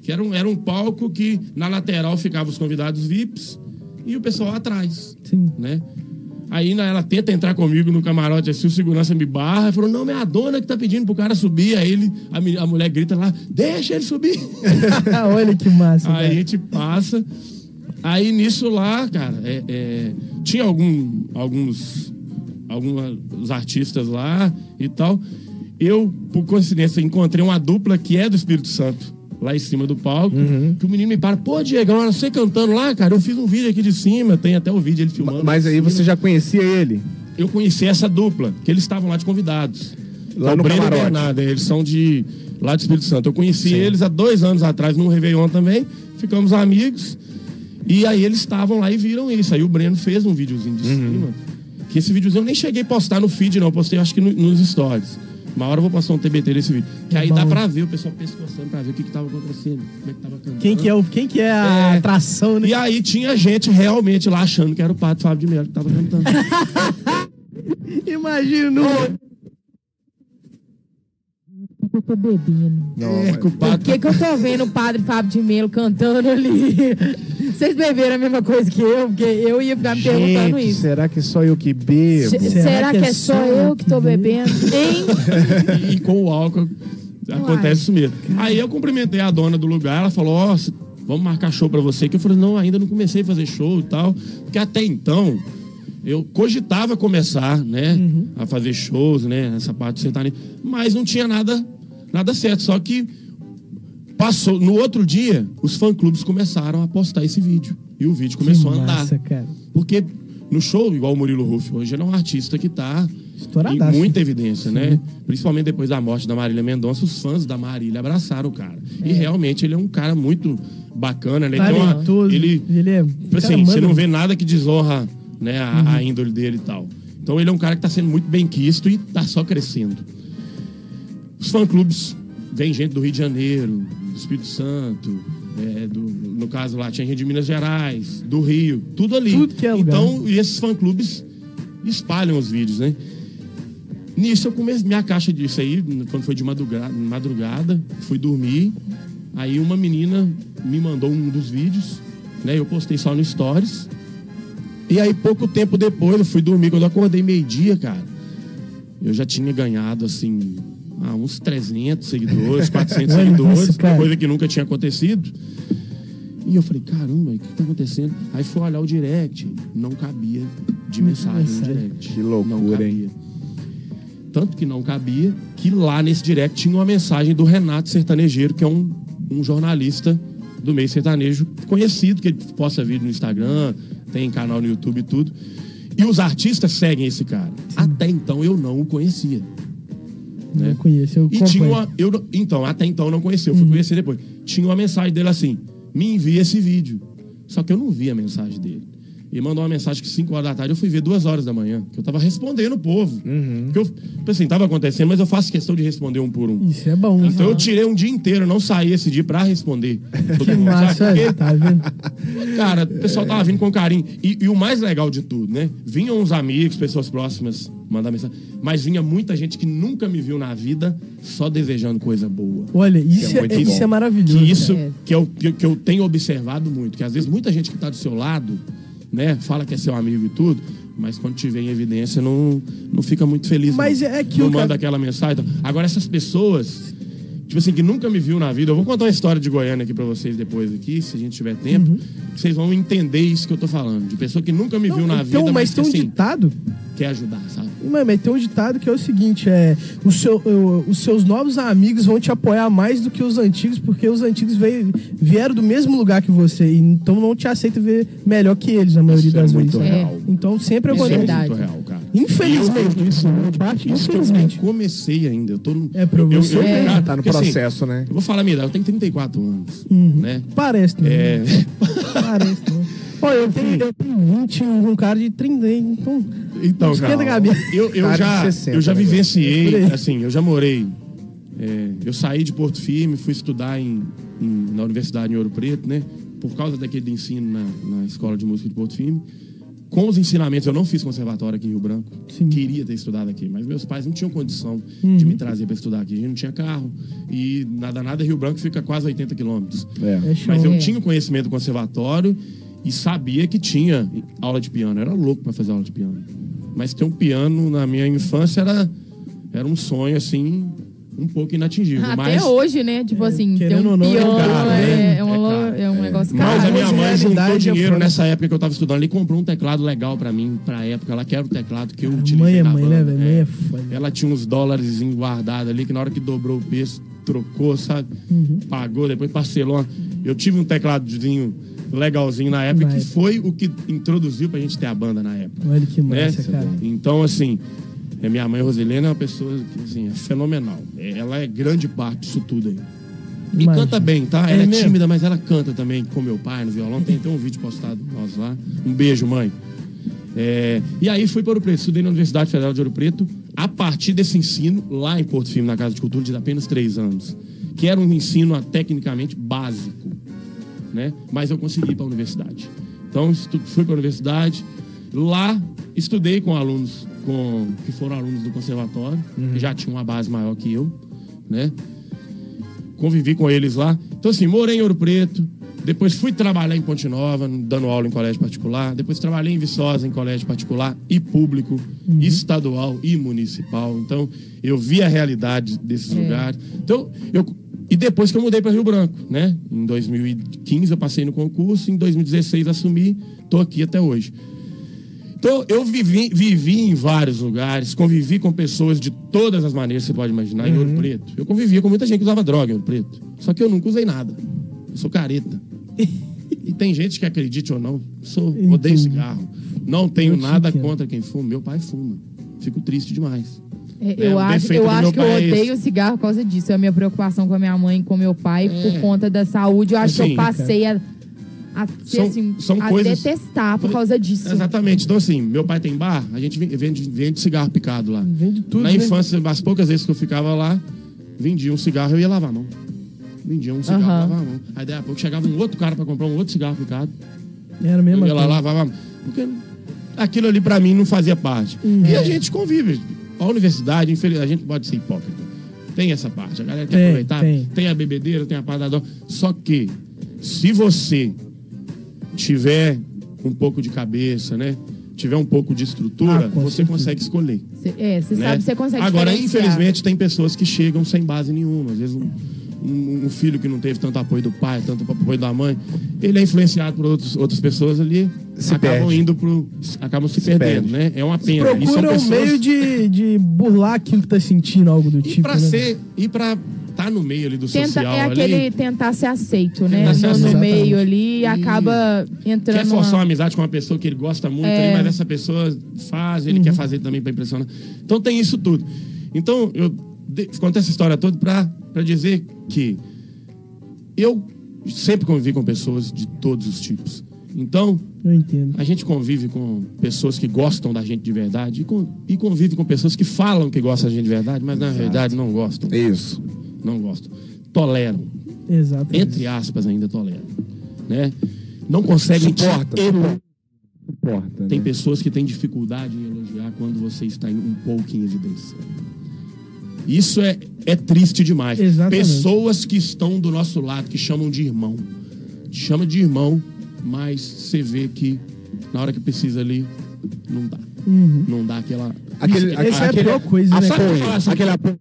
que era um, era um palco que na lateral ficavam os convidados VIPs e o pessoal atrás. Sim. Né? Aí ela tenta entrar comigo no camarote, assim, o segurança me barra, e falou, não, é a dona que tá pedindo pro cara subir. Aí ele, a, a mulher grita lá, deixa ele subir. Olha que massa. Aí a cara. gente passa. Aí nisso lá, cara, é, é, tinha algum, alguns, alguns artistas lá e tal. Eu, por coincidência, encontrei uma dupla que é do Espírito Santo, lá em cima do palco. Que o menino me para, pô, Diego, olha você cantando lá, cara, eu fiz um vídeo aqui de cima, tem até o vídeo ele filmando. Mas aí você já conhecia ele? Eu conheci essa dupla, que eles estavam lá de convidados. Lá o no Breno e camarote. Bernardo, eles são de lá do Espírito Santo. Eu conheci eles há dois anos atrás, num Réveillon também. Ficamos amigos. E aí eles estavam lá e viram isso. Aí o Breno fez um videozinho de Uhum. cima. Que esse videozinho eu nem cheguei a postar no feed, não. Eu postei, acho que no- nos stories. Uma hora eu vou postar um TBT desse vídeo. Que aí Bom. dá pra ver o pessoal pescoçando pra ver o que, que tava acontecendo, como é que tava cantando. Quem que é, o, quem que é a É. atração, né? E aí tinha gente realmente lá achando que era o Pato Fábio de Mello que tava cantando. Imagina. Eu tô bebendo. Não, É, culpado. Por que, que eu tô vendo o padre Fábio de Melo cantando ali? Vocês beberam a mesma coisa que eu? Porque eu ia ficar me perguntando Gente, isso. será que só eu que bebo? Se- Será, que, é só eu que tô bebendo? Hein? e com o álcool acontece isso mesmo. Aí eu cumprimentei a dona do lugar, ela falou: Ó, cê- vamos marcar show pra você. Que eu falei: Não, ainda não comecei a fazer show e tal. Porque até então eu cogitava começar, né, a fazer shows, né, nessa parte de sertanejo, mas não tinha nada, nada certo. Só que passou, no outro dia, os fã-clubes começaram a postar esse vídeo. E o vídeo começou a andar. Massa, cara. Porque no show, igual o Murilo Ruff, hoje ele é um artista que tá em muita evidência, né? Principalmente depois da morte da Marília Mendonça, os fãs da Marília abraçaram o cara. E realmente ele é um cara muito bacana, né? Ele, uma- ele, Ele é. tipo assim, você não vê nada que desonra né, a, a índole dele e tal. Então ele é um cara que tá sendo muito bem quisto e tá só crescendo. Os fã-clubes, vem gente do Rio de Janeiro, do Espírito Santo, é, do- no caso lá, tinha gente de Minas Gerais, do Rio, tudo ali. Tudo que é lugar. Então, e esses fã-clubes espalham os vídeos, né? Nisso eu comecei minha caixa disso aí, quando foi de madrugada, madrugada, fui dormir. Aí uma menina me mandou um dos vídeos, né? Eu postei só no Stories. E aí, pouco tempo depois, eu fui dormir. Quando eu acordei meio-dia, cara, eu já tinha ganhado, assim, ah, uns 300 seguidores, 400 Olha seguidores, coisa que nunca tinha acontecido. E eu falei, caramba, o que tá acontecendo? Aí fui olhar o direct, não cabia de mensagem no mensagem. direct. Que loucura, não cabia. hein? Tanto que não cabia, que lá nesse direct tinha uma mensagem do Renato Sertanejeiro, que é um, um jornalista do meio sertanejo conhecido, que ele posta vídeo no Instagram, tem canal no YouTube e tudo. E os artistas seguem esse cara. Até então eu não o conhecia. Não né? conheço, eu E tinha uma. Eu, não- então, até então eu não conhecia, eu fui conhecer depois. Tinha uma mensagem dele assim: me envia esse vídeo. Só que eu não vi a mensagem dele. Ele mandou uma mensagem que 5 horas da tarde eu fui ver 2 horas da manhã. Que eu tava respondendo o povo. Que eu, tipo assim, tava acontecendo, mas eu faço questão de responder um por um. Isso é bom. Então eu tirei um dia inteiro, eu não saí esse dia pra responder. todo Que mundo, massa, Porque tá vendo? Cara, o pessoal tava vindo com carinho. E, e o mais legal de tudo, né? Vinham uns amigos, pessoas próximas mandar mensagem. Mas vinha muita gente que nunca me viu na vida só desejando coisa boa. Olha, isso, é é, isso bom. é maravilhoso. Que isso É. que eu, que, que eu tenho observado muito. Que às vezes muita gente que tá do seu lado, né, fala que é seu amigo e tudo. Mas quando vê em evidência, não, não fica muito feliz. Mas não. é que Não o manda cara- aquela mensagem. Agora, essas pessoas, tipo assim, que nunca me viu na vida. Eu vou contar uma história de Goiânia aqui pra vocês depois aqui, se a gente tiver tempo. Uhum. Vocês vão entender isso que eu tô falando. De pessoa que nunca me viu na Então, vida, mas mas, tem um assim, ditado quer ajudar, sabe? Mas, mas tem um ditado que é o seguinte: é, o seu, o- os seus novos amigos vão te apoiar mais do que os antigos, porque os antigos veio, vieram do mesmo lugar que você, então não te aceita ver melhor que eles, na maioria Isso é das muito vezes. real. Então sempre Isso é acontece. muito real, cara. Infelizmente, isso, parte, Isso que eu infelizmente. nem comecei ainda. Eu tô no, É pra eu, eu, você eu, ver. cara, Tá no porque, assim, processo, né? Eu vou falar a minha idade, eu tenho 34 anos, Uhum. né? Parece, né? É, Parece, né? Pô, eu tenho, eu tenho 20, um cara de 30, hein? então. então, Esquenta cara, a cabeça. eu, eu Cara já, 60, eu já né? vivenciei, assim, eu já morei. é, eu saí de Porto Firme, fui estudar em, em- na Universidade em Ouro Preto, né? Por causa daquele ensino na, na Escola de Música de Porto Firme. Com os ensinamentos, eu não fiz conservatório aqui em Rio Branco. Sim. Queria ter estudado aqui, mas meus pais não tinham condição Uhum. de me trazer para estudar aqui. A gente não tinha carro. E nada, nada, Rio Branco fica quase 80 quilômetros. É. É. Mas eu É. tinha conhecimento do conservatório e sabia que tinha aula de piano. Era louco para fazer aula de piano. Mas ter um piano na minha infância era, era um sonho, assim, um pouco inatingível. Até mas, hoje, né? Tipo assim, ter um não, é piano caro, é, né? é, uma É caro, é um negócio mas caro. a minha mãe juntou é dinheiro nessa época que eu tava estudando ali, comprou um teclado legal para mim, pra época. Ela quer o teclado que eu utilizei Mãe é na mãe, banda. né? Mãe é foda. Ela tinha uns dólares guardados ali, que na hora que dobrou o preço, trocou, sabe? Uhum. Pagou, depois parcelou. Eu tive um tecladozinho legalzinho na época, que foi o que introduziu pra gente ter a banda na época. Olha que Né? massa, cara. Então, assim, é, minha mãe Rosilene é uma pessoa assim, é fenomenal. É, Ela é grande parte disso tudo aí. E Imagina. canta bem, tá? É Ela é, mesmo? tímida, mas ela canta também com meu pai no violão. Tem até um vídeo postado nós lá. Um beijo, mãe. É, e aí fui para Ouro Preto, estudei na Universidade Federal de Ouro Preto, a partir desse ensino, lá em Porto Firme, na Casa de Cultura, de apenas três anos. Que era um ensino ah, tecnicamente básico, né? Mas eu consegui ir para a universidade. Então, fui para a universidade, lá estudei com alunos com que foram alunos do conservatório, Uhum. que já tinham uma base maior que eu, né? Convivi com eles lá. Então, assim, morei em Ouro Preto. Depois fui trabalhar em Ponte Nova, dando aula em colégio particular. Depois trabalhei em Viçosa, em colégio particular e público, estadual e municipal. Então, eu vi a realidade desses lugares. Então, eu. E depois que eu mudei para Rio Branco, né? Em 2015 eu passei no concurso, em 2016 assumi, tô aqui até hoje. Então, eu vivi, vivi em vários lugares, convivi com pessoas de todas as maneiras que você pode imaginar em Ouro Preto. Eu convivia com muita gente que usava droga em Ouro Preto. Só que eu nunca usei nada. Eu sou careta. e tem gente que acredite ou não, sou, odeio Entendi. cigarro. Não tenho nada contra quem fuma. Meu pai fuma. Fico triste demais. É, É, eu acho, eu acho que eu é odeio o cigarro por causa disso. É a minha preocupação com a minha mãe e com meu pai É. por conta da saúde. Eu acho que Assim, eu passei a, a, ser, São- assim, são a coisas- detestar por causa disso. Exatamente. Então, assim, meu pai tem bar, a gente vende, vende, cigarro picado lá. Vende tudo, Na né? infância, as poucas vezes que eu ficava lá, vendia um cigarro, eu ia lavar a mão. Vendia um cigarro, Aham. lavava a mão. Aí daí a pouco chegava um outro cara pra comprar um outro cigarro picado. Era mesmo. Eu ia lá, assim. lavava a mão. Porque aquilo ali pra mim não fazia parte. Uhum. E a gente convive. A universidade, infelizmente, a gente pode ser hipócrita. Tem essa parte. A galera quer Tem, aproveitar. tem. a bebedeira, tem a parte da dó. Só que, se você tiver um pouco de cabeça, né? Tiver um pouco de estrutura, Ah, você certeza. consegue escolher. Cê- é, você né? sabe, você consegue Agora, infelizmente, tem pessoas que chegam sem base nenhuma. Às vezes, um, um- um filho que não teve tanto apoio do pai, tanto apoio da mãe, ele é influenciado por outros, outras pessoas ali, Se acabam perde. indo pro. acabam se, perdendo, perde. né? É uma pena. E são Procura um pessoas- meio de, de burlar aquilo que tá sentindo, algo do E tipo. pra né? ser. E pra estar no meio ali do Tenta, social é ali. aquele tentar ser aceito, né? Tentar ser no, no aceito. meio ali e acaba entrando. Quer forçar uma numa- amizade com uma pessoa que ele gosta muito, É. ali, mas essa pessoa faz, ele quer fazer também pra impressionar. Então tem isso tudo. Então, eu de- conto essa história toda pra dizer que eu sempre convivi com pessoas de todos os tipos. Então, Eu entendo. a gente convive com pessoas que gostam da gente de verdade e, com- e convive com pessoas que falam que gostam da gente de verdade, mas na verdade não gostam. Isso. Não gostam. Toleram. Exato. Entre aspas, ainda toleram. Né? Não conseguem te Suporta. elogiar. Importa. Tem né? pessoas que têm dificuldade em elogiar quando você está em- um pouco em evidência. Isso é, é triste demais. Exatamente. Pessoas que estão do nosso lado, que chamam de irmão. Chama de irmão, mas você vê que na hora que precisa ali, não dá. Uhum. Não dá aquela. Aquele- Isso- Essa é a aquele- pior coisa, né? Sabe cara? o que eu acho? Aquele apoio.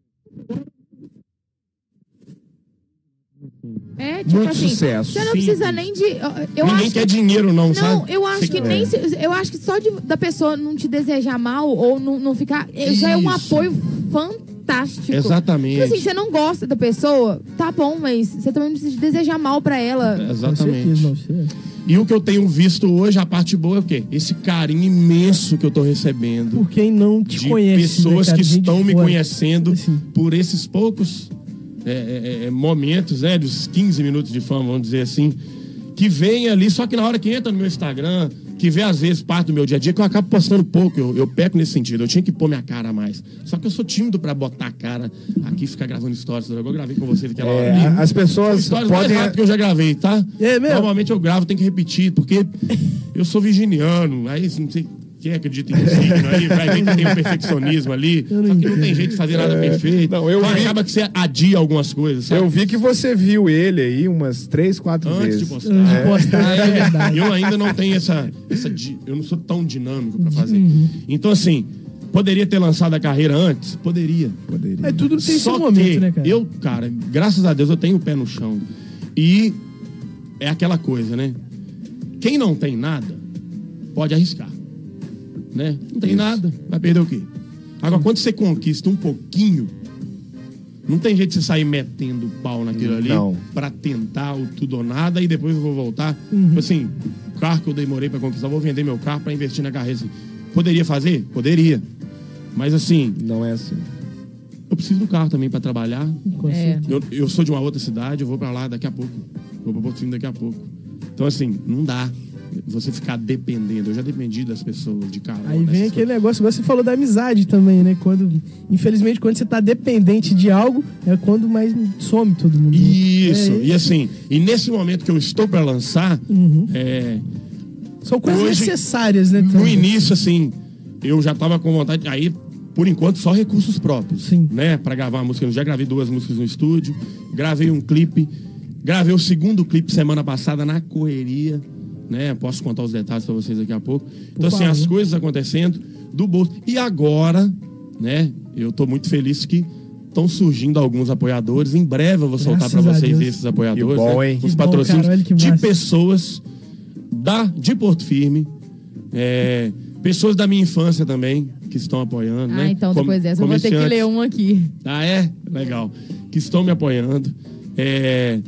É, tipo Muito assim. sucesso. Você não Simples. precisa nem de. Eu, Ninguém acho quer que- dinheiro, não, sabe? Não, eu acho Você que quer- nem. se- eu acho que só de- da pessoa não te desejar mal ou não, não ficar. Já é um Isso. apoio fantástico. Exatamente. Tipo assim, você não gosta da pessoa, tá bom, mas você também não precisa desejar mal pra ela. Com Exatamente. certeza, E o que eu tenho visto hoje, a parte boa é o quê? Esse carinho imenso que eu tô recebendo Por quem não te de conhece. pessoas né, que estão me fora. conhecendo Assim. por esses poucos é, é, é, momentos, né? Dos 15 minutos de fama, vamos dizer assim, que vem ali, só que na hora que entra no meu Instagram, que vê às vezes parte do meu dia a dia, que eu acabo postando pouco, eu, eu peco nesse sentido, eu tinha que pôr minha cara a mais. Só que eu sou tímido pra botar a cara aqui e ficar gravando stories. Eu gravei com vocês aquela hora É, ali. as pessoas Histórias mais podem. rápidas que eu já gravei, tá? É mesmo? Normalmente eu gravo, tem que repetir, porque eu sou virginiano, aí não sei quem acredita em signo aí, vai ver que tem um perfeccionismo ali, só que não tem jeito de fazer nada perfeito. não, eu então vi- acaba que você adia algumas coisas, sabe? Eu vi que você viu ele aí umas três, quatro Antes vezes. de postar. Antes de postar, é verdade. Eu ainda não tenho essa, essa. di- Eu não sou tão dinâmico pra fazer. Uhum. Então, assim, poderia ter lançado a carreira antes? Poderia. Poderia. É, tudo tem Só seu momento, que né, cara? eu, cara, graças a Deus eu tenho o pé no chão. E é aquela coisa, né? Quem não tem nada, pode arriscar. Né? Não tem Isso. nada, vai perder o quê? Agora, quando você conquista um pouquinho, não tem jeito de você sair metendo pau naquilo ali Não. pra tentar o tudo ou nada e depois eu vou voltar. Uhum. Tipo Assim, o carro que eu demorei pra conquistar, eu vou vender meu carro pra investir na carreira. Assim. Poderia fazer? Poderia. Mas assim, Não é assim. eu preciso do carro também pra trabalhar. É. Eu, eu sou de uma outra cidade, eu vou pra lá daqui a pouco. Vou pra Porto Fino daqui a pouco. Então, assim, não dá você ficar dependendo. Eu já dependi das pessoas de carona. Aí vem aquele negócio, igual você falou da amizade também, né? Quando, infelizmente, quando você tá dependente de algo, é quando mais some todo mundo. né? Isso, É, e assim, e nesse momento que eu estou pra lançar, Uhum. é, São coisas hoje, necessárias, né? no também. início, assim, eu já tava com vontade. Aí, por enquanto, só recursos próprios. Sim. Né? Pra gravar uma música. Eu já gravei duas músicas no estúdio, gravei um clipe, gravei o segundo clipe semana passada na correria. Né? Posso contar os detalhes pra vocês daqui a pouco. Então, assim, as coisas acontecendo do bolso. E agora, né? Eu tô muito feliz que estão surgindo alguns apoiadores. Em breve eu vou soltar pra Graças a vocês Deus. esses apoiadores. Que bom, né? Os Que bom, patrocínios cara, olha que de massa. pessoas da, de Porto Firme. é, pessoas da minha infância também, que estão apoiando. Ah, né? então Com- depois dessa eu vou ter que ler um aqui. Ah, é? Legal. Que estão me apoiando. É,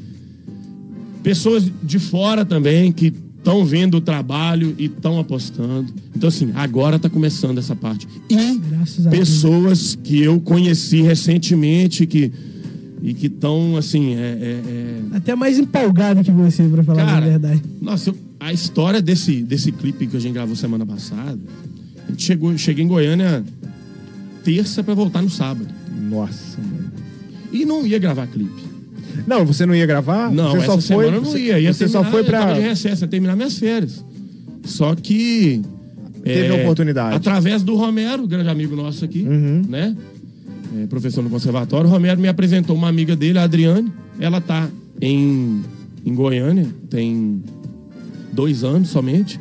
pessoas de fora também que estão vendo o trabalho e estão apostando. Então, assim, agora está começando essa parte. E Graças a Deus. pessoas que eu conheci recentemente que, e que estão, assim, é- é- é, Até mais empolgado que você, pra falar Cara, a verdade. nossa, eu- a história desse, desse clipe que a gente gravou semana passada, a gente chegou, cheguei em Goiânia terça pra voltar no sábado. Nossa, mano. E não ia gravar clipe. Não, você não ia gravar? Não, você só foi, semana eu não ia. ia você só terminar- foi eu tava de recesso, ia terminar minhas férias. Só que... Teve a oportunidade. Através do Romero, grande amigo nosso aqui, Uhum. né? É, professor no conservatório, o Romero me apresentou uma amiga dele, a Adriane. Ela tá em, em Goiânia, tem dois anos somente.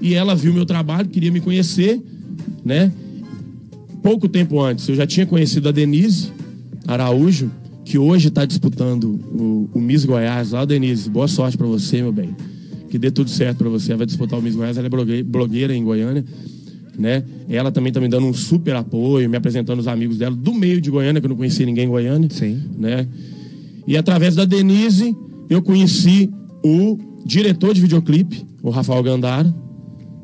E ela viu meu trabalho, queria me conhecer, né? Pouco tempo antes, eu já tinha conhecido a Denise Araújo, que hoje está disputando o, o Miss Goiás. Lá, Denise, boa sorte para você, meu bem. Que dê tudo certo para você. Ela vai disputar o Miss Goiás, ela é blogue- blogueira em Goiânia, né? Ela também tá me dando um super apoio, me apresentando os amigos dela do meio de Goiânia, que eu não conhecia ninguém em Goiânia Sim. né? E através da Denise, eu conheci o diretor de videoclipe, o Rafael Gandara,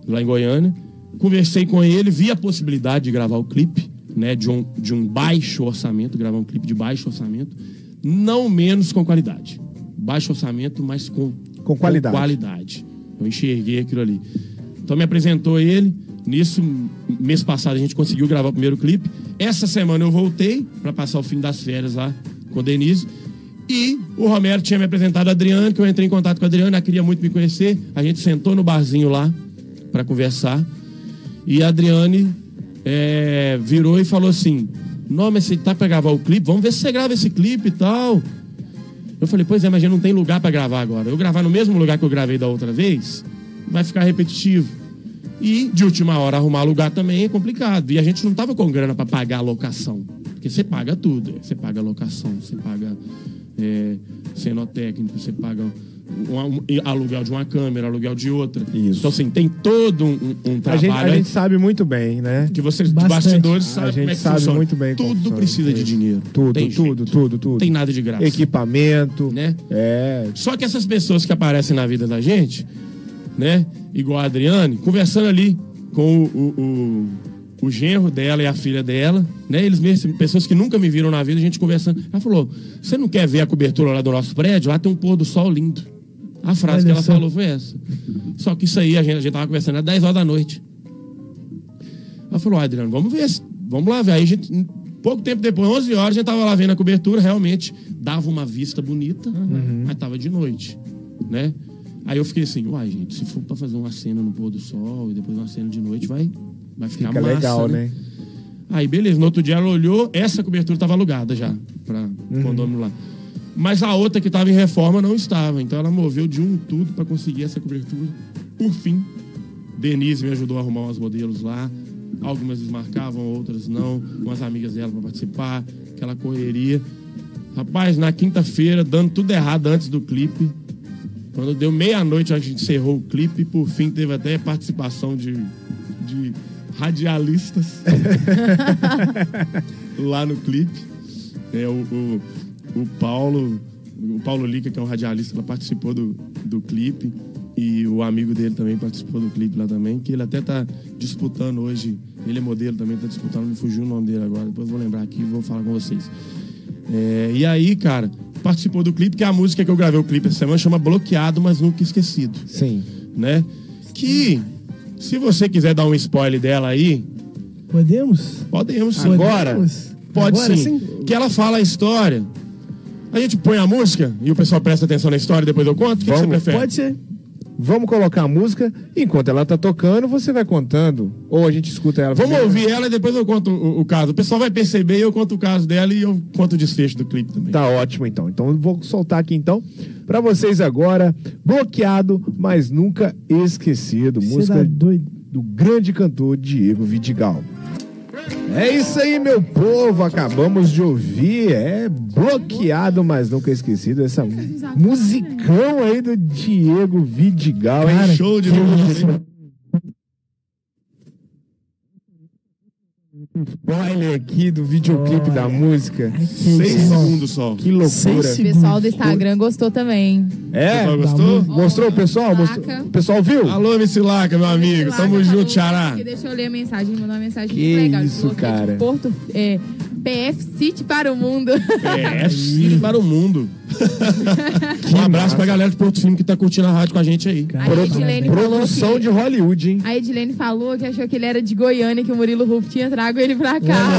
lá em Goiânia. Conversei com ele, vi a possibilidade de gravar o clipe, né? De um, de um baixo orçamento, gravar um clipe de baixo orçamento, não menos com qualidade. Baixo orçamento, mas com, Com qualidade. qualidade. Eu enxerguei aquilo ali. Então me apresentou ele. Nisso, mês passado, a gente conseguiu gravar o primeiro clipe. Essa semana eu voltei para passar o fim das férias lá com a Denise. E o Romero tinha me apresentado a Adriane, que eu entrei em contato com a Adriane, ela queria muito me conhecer. A gente sentou no barzinho lá para conversar. E a Adriane é, virou e falou assim: Não, mas você tá pra gravar o clipe? Vamos ver se você grava esse clipe e tal. Eu falei, pois é, mas gente não tem lugar pra gravar agora. Eu gravar no mesmo lugar que eu gravei da outra vez, vai ficar repetitivo. E de última hora arrumar lugar também é complicado. E a gente não tava com grana pra pagar a locação. Porque você paga tudo. Você paga a locação, você paga é, cenotécnico, você paga um, um- aluguel de uma câmera, aluguel de outra. Isso. Então, assim, tem todo um, um- um A trabalho gente, a gente sabe muito bem, né? que vocês de Bastante. bastidores A sabem gente como é que sabe funciona. muito bem Tudo precisa de dinheiro. Tudo, Tem tudo, jeito. tudo, tudo. Tem nada de graça. Equipamento. Né? É. Só que essas pessoas que aparecem na vida da gente, né? Igual a Adriane, conversando ali com o, o, o, o genro dela e a filha dela, né? Eles mesmos, pessoas que nunca me viram na vida, a gente conversando. Ela falou: Você não quer ver a cobertura lá do nosso prédio? Lá tem um pôr do sol lindo. A frase Olha que ela só. falou foi essa. Só que isso aí a gente, a gente tava conversando às 10 horas da noite. Ela falou, Adriano, vamos ver, vamos lá ver. Aí a gente, pouco tempo depois, 11 horas, a gente tava lá vendo a cobertura, realmente dava uma vista bonita, mas tava de noite, né? Aí eu fiquei assim, uai, gente, se for pra fazer uma cena no pôr do sol e depois uma cena de noite, vai, vai ficar Fica massa, legal, né? Aí, beleza. No outro dia ela olhou, essa cobertura estava alugada já para Uhum. condomínio lá. Mas a outra que estava em reforma não estava. Então ela moveu de um tudo para conseguir essa cobertura. Por fim, Denise me ajudou a arrumar uns modelos lá. Algumas desmarcavam, outras não. Umas amigas dela para participar. Aquela correria. Rapaz, na quinta-feira, dando tudo errado antes do clipe. Quando deu meia-noite, a gente encerrou o clipe. E por fim, teve até participação de, de radialistas lá no clipe. É, o, o, o Paulo, o Paulo Lica, que é um radialista, ela participou do, do clipe. E o amigo dele também participou do clipe lá também, que ele até tá disputando hoje. Ele é modelo também, tá disputando, me fugiu o nome dele agora. Depois eu vou lembrar aqui e vou falar com vocês. É, e aí, cara, participou do clipe, que é a música que eu gravei o clipe essa semana, chama Bloqueado, mas Nunca Esquecido Sim. né? Que, se você quiser dar um spoiler dela aí, Podemos? podemos sim. Agora? Podemos? Pode Agora sim. Que ela fala a história. A gente põe a música e o pessoal presta atenção na história e depois eu conto? O que, que você prefere? Pode ser. Vamos colocar a música. Enquanto ela tá tocando, você vai contando. Ou a gente escuta ela. Vamos primeiro. ouvir ela e depois eu conto o, o caso. O pessoal vai perceber, eu conto o caso dela e eu conto o desfecho do clipe também. Tá ótimo então. Então eu vou soltar aqui então pra vocês agora. Bloqueado, mas nunca esquecido. Você Música tá doido. do grande cantor Diego Vidigal. É isso aí, meu povo. Acabamos de ouvir. É bloqueado, mas nunca esquecido. Essa musicão aí do Diego Vidigal? Cara, Show de que luz. isso. Spoiler aqui do videoclipe da música. Seis segundos só. Que loucura. Seis O pessoal do Instagram gostou também. É? Pessoal, gostou? Mostrou o pessoal? Laca. Mostrou- O pessoal viu? Alô, MC Laca, meu amigo. Tamo junto, Xará. Deixa eu ler a mensagem, mandou uma mensagem Que muito legal. Ele isso, falou que é de cara. Porto, é, PF City para o mundo. É, filho para o mundo. um abraço pra galera de Porto Filme que tá curtindo a rádio com a gente aí. Aí a Edilene falou Produção que... de Hollywood, hein? A Edilene falou que achou que ele era de Goiânia, que o Murilo Rufo tinha trago ele pra cá.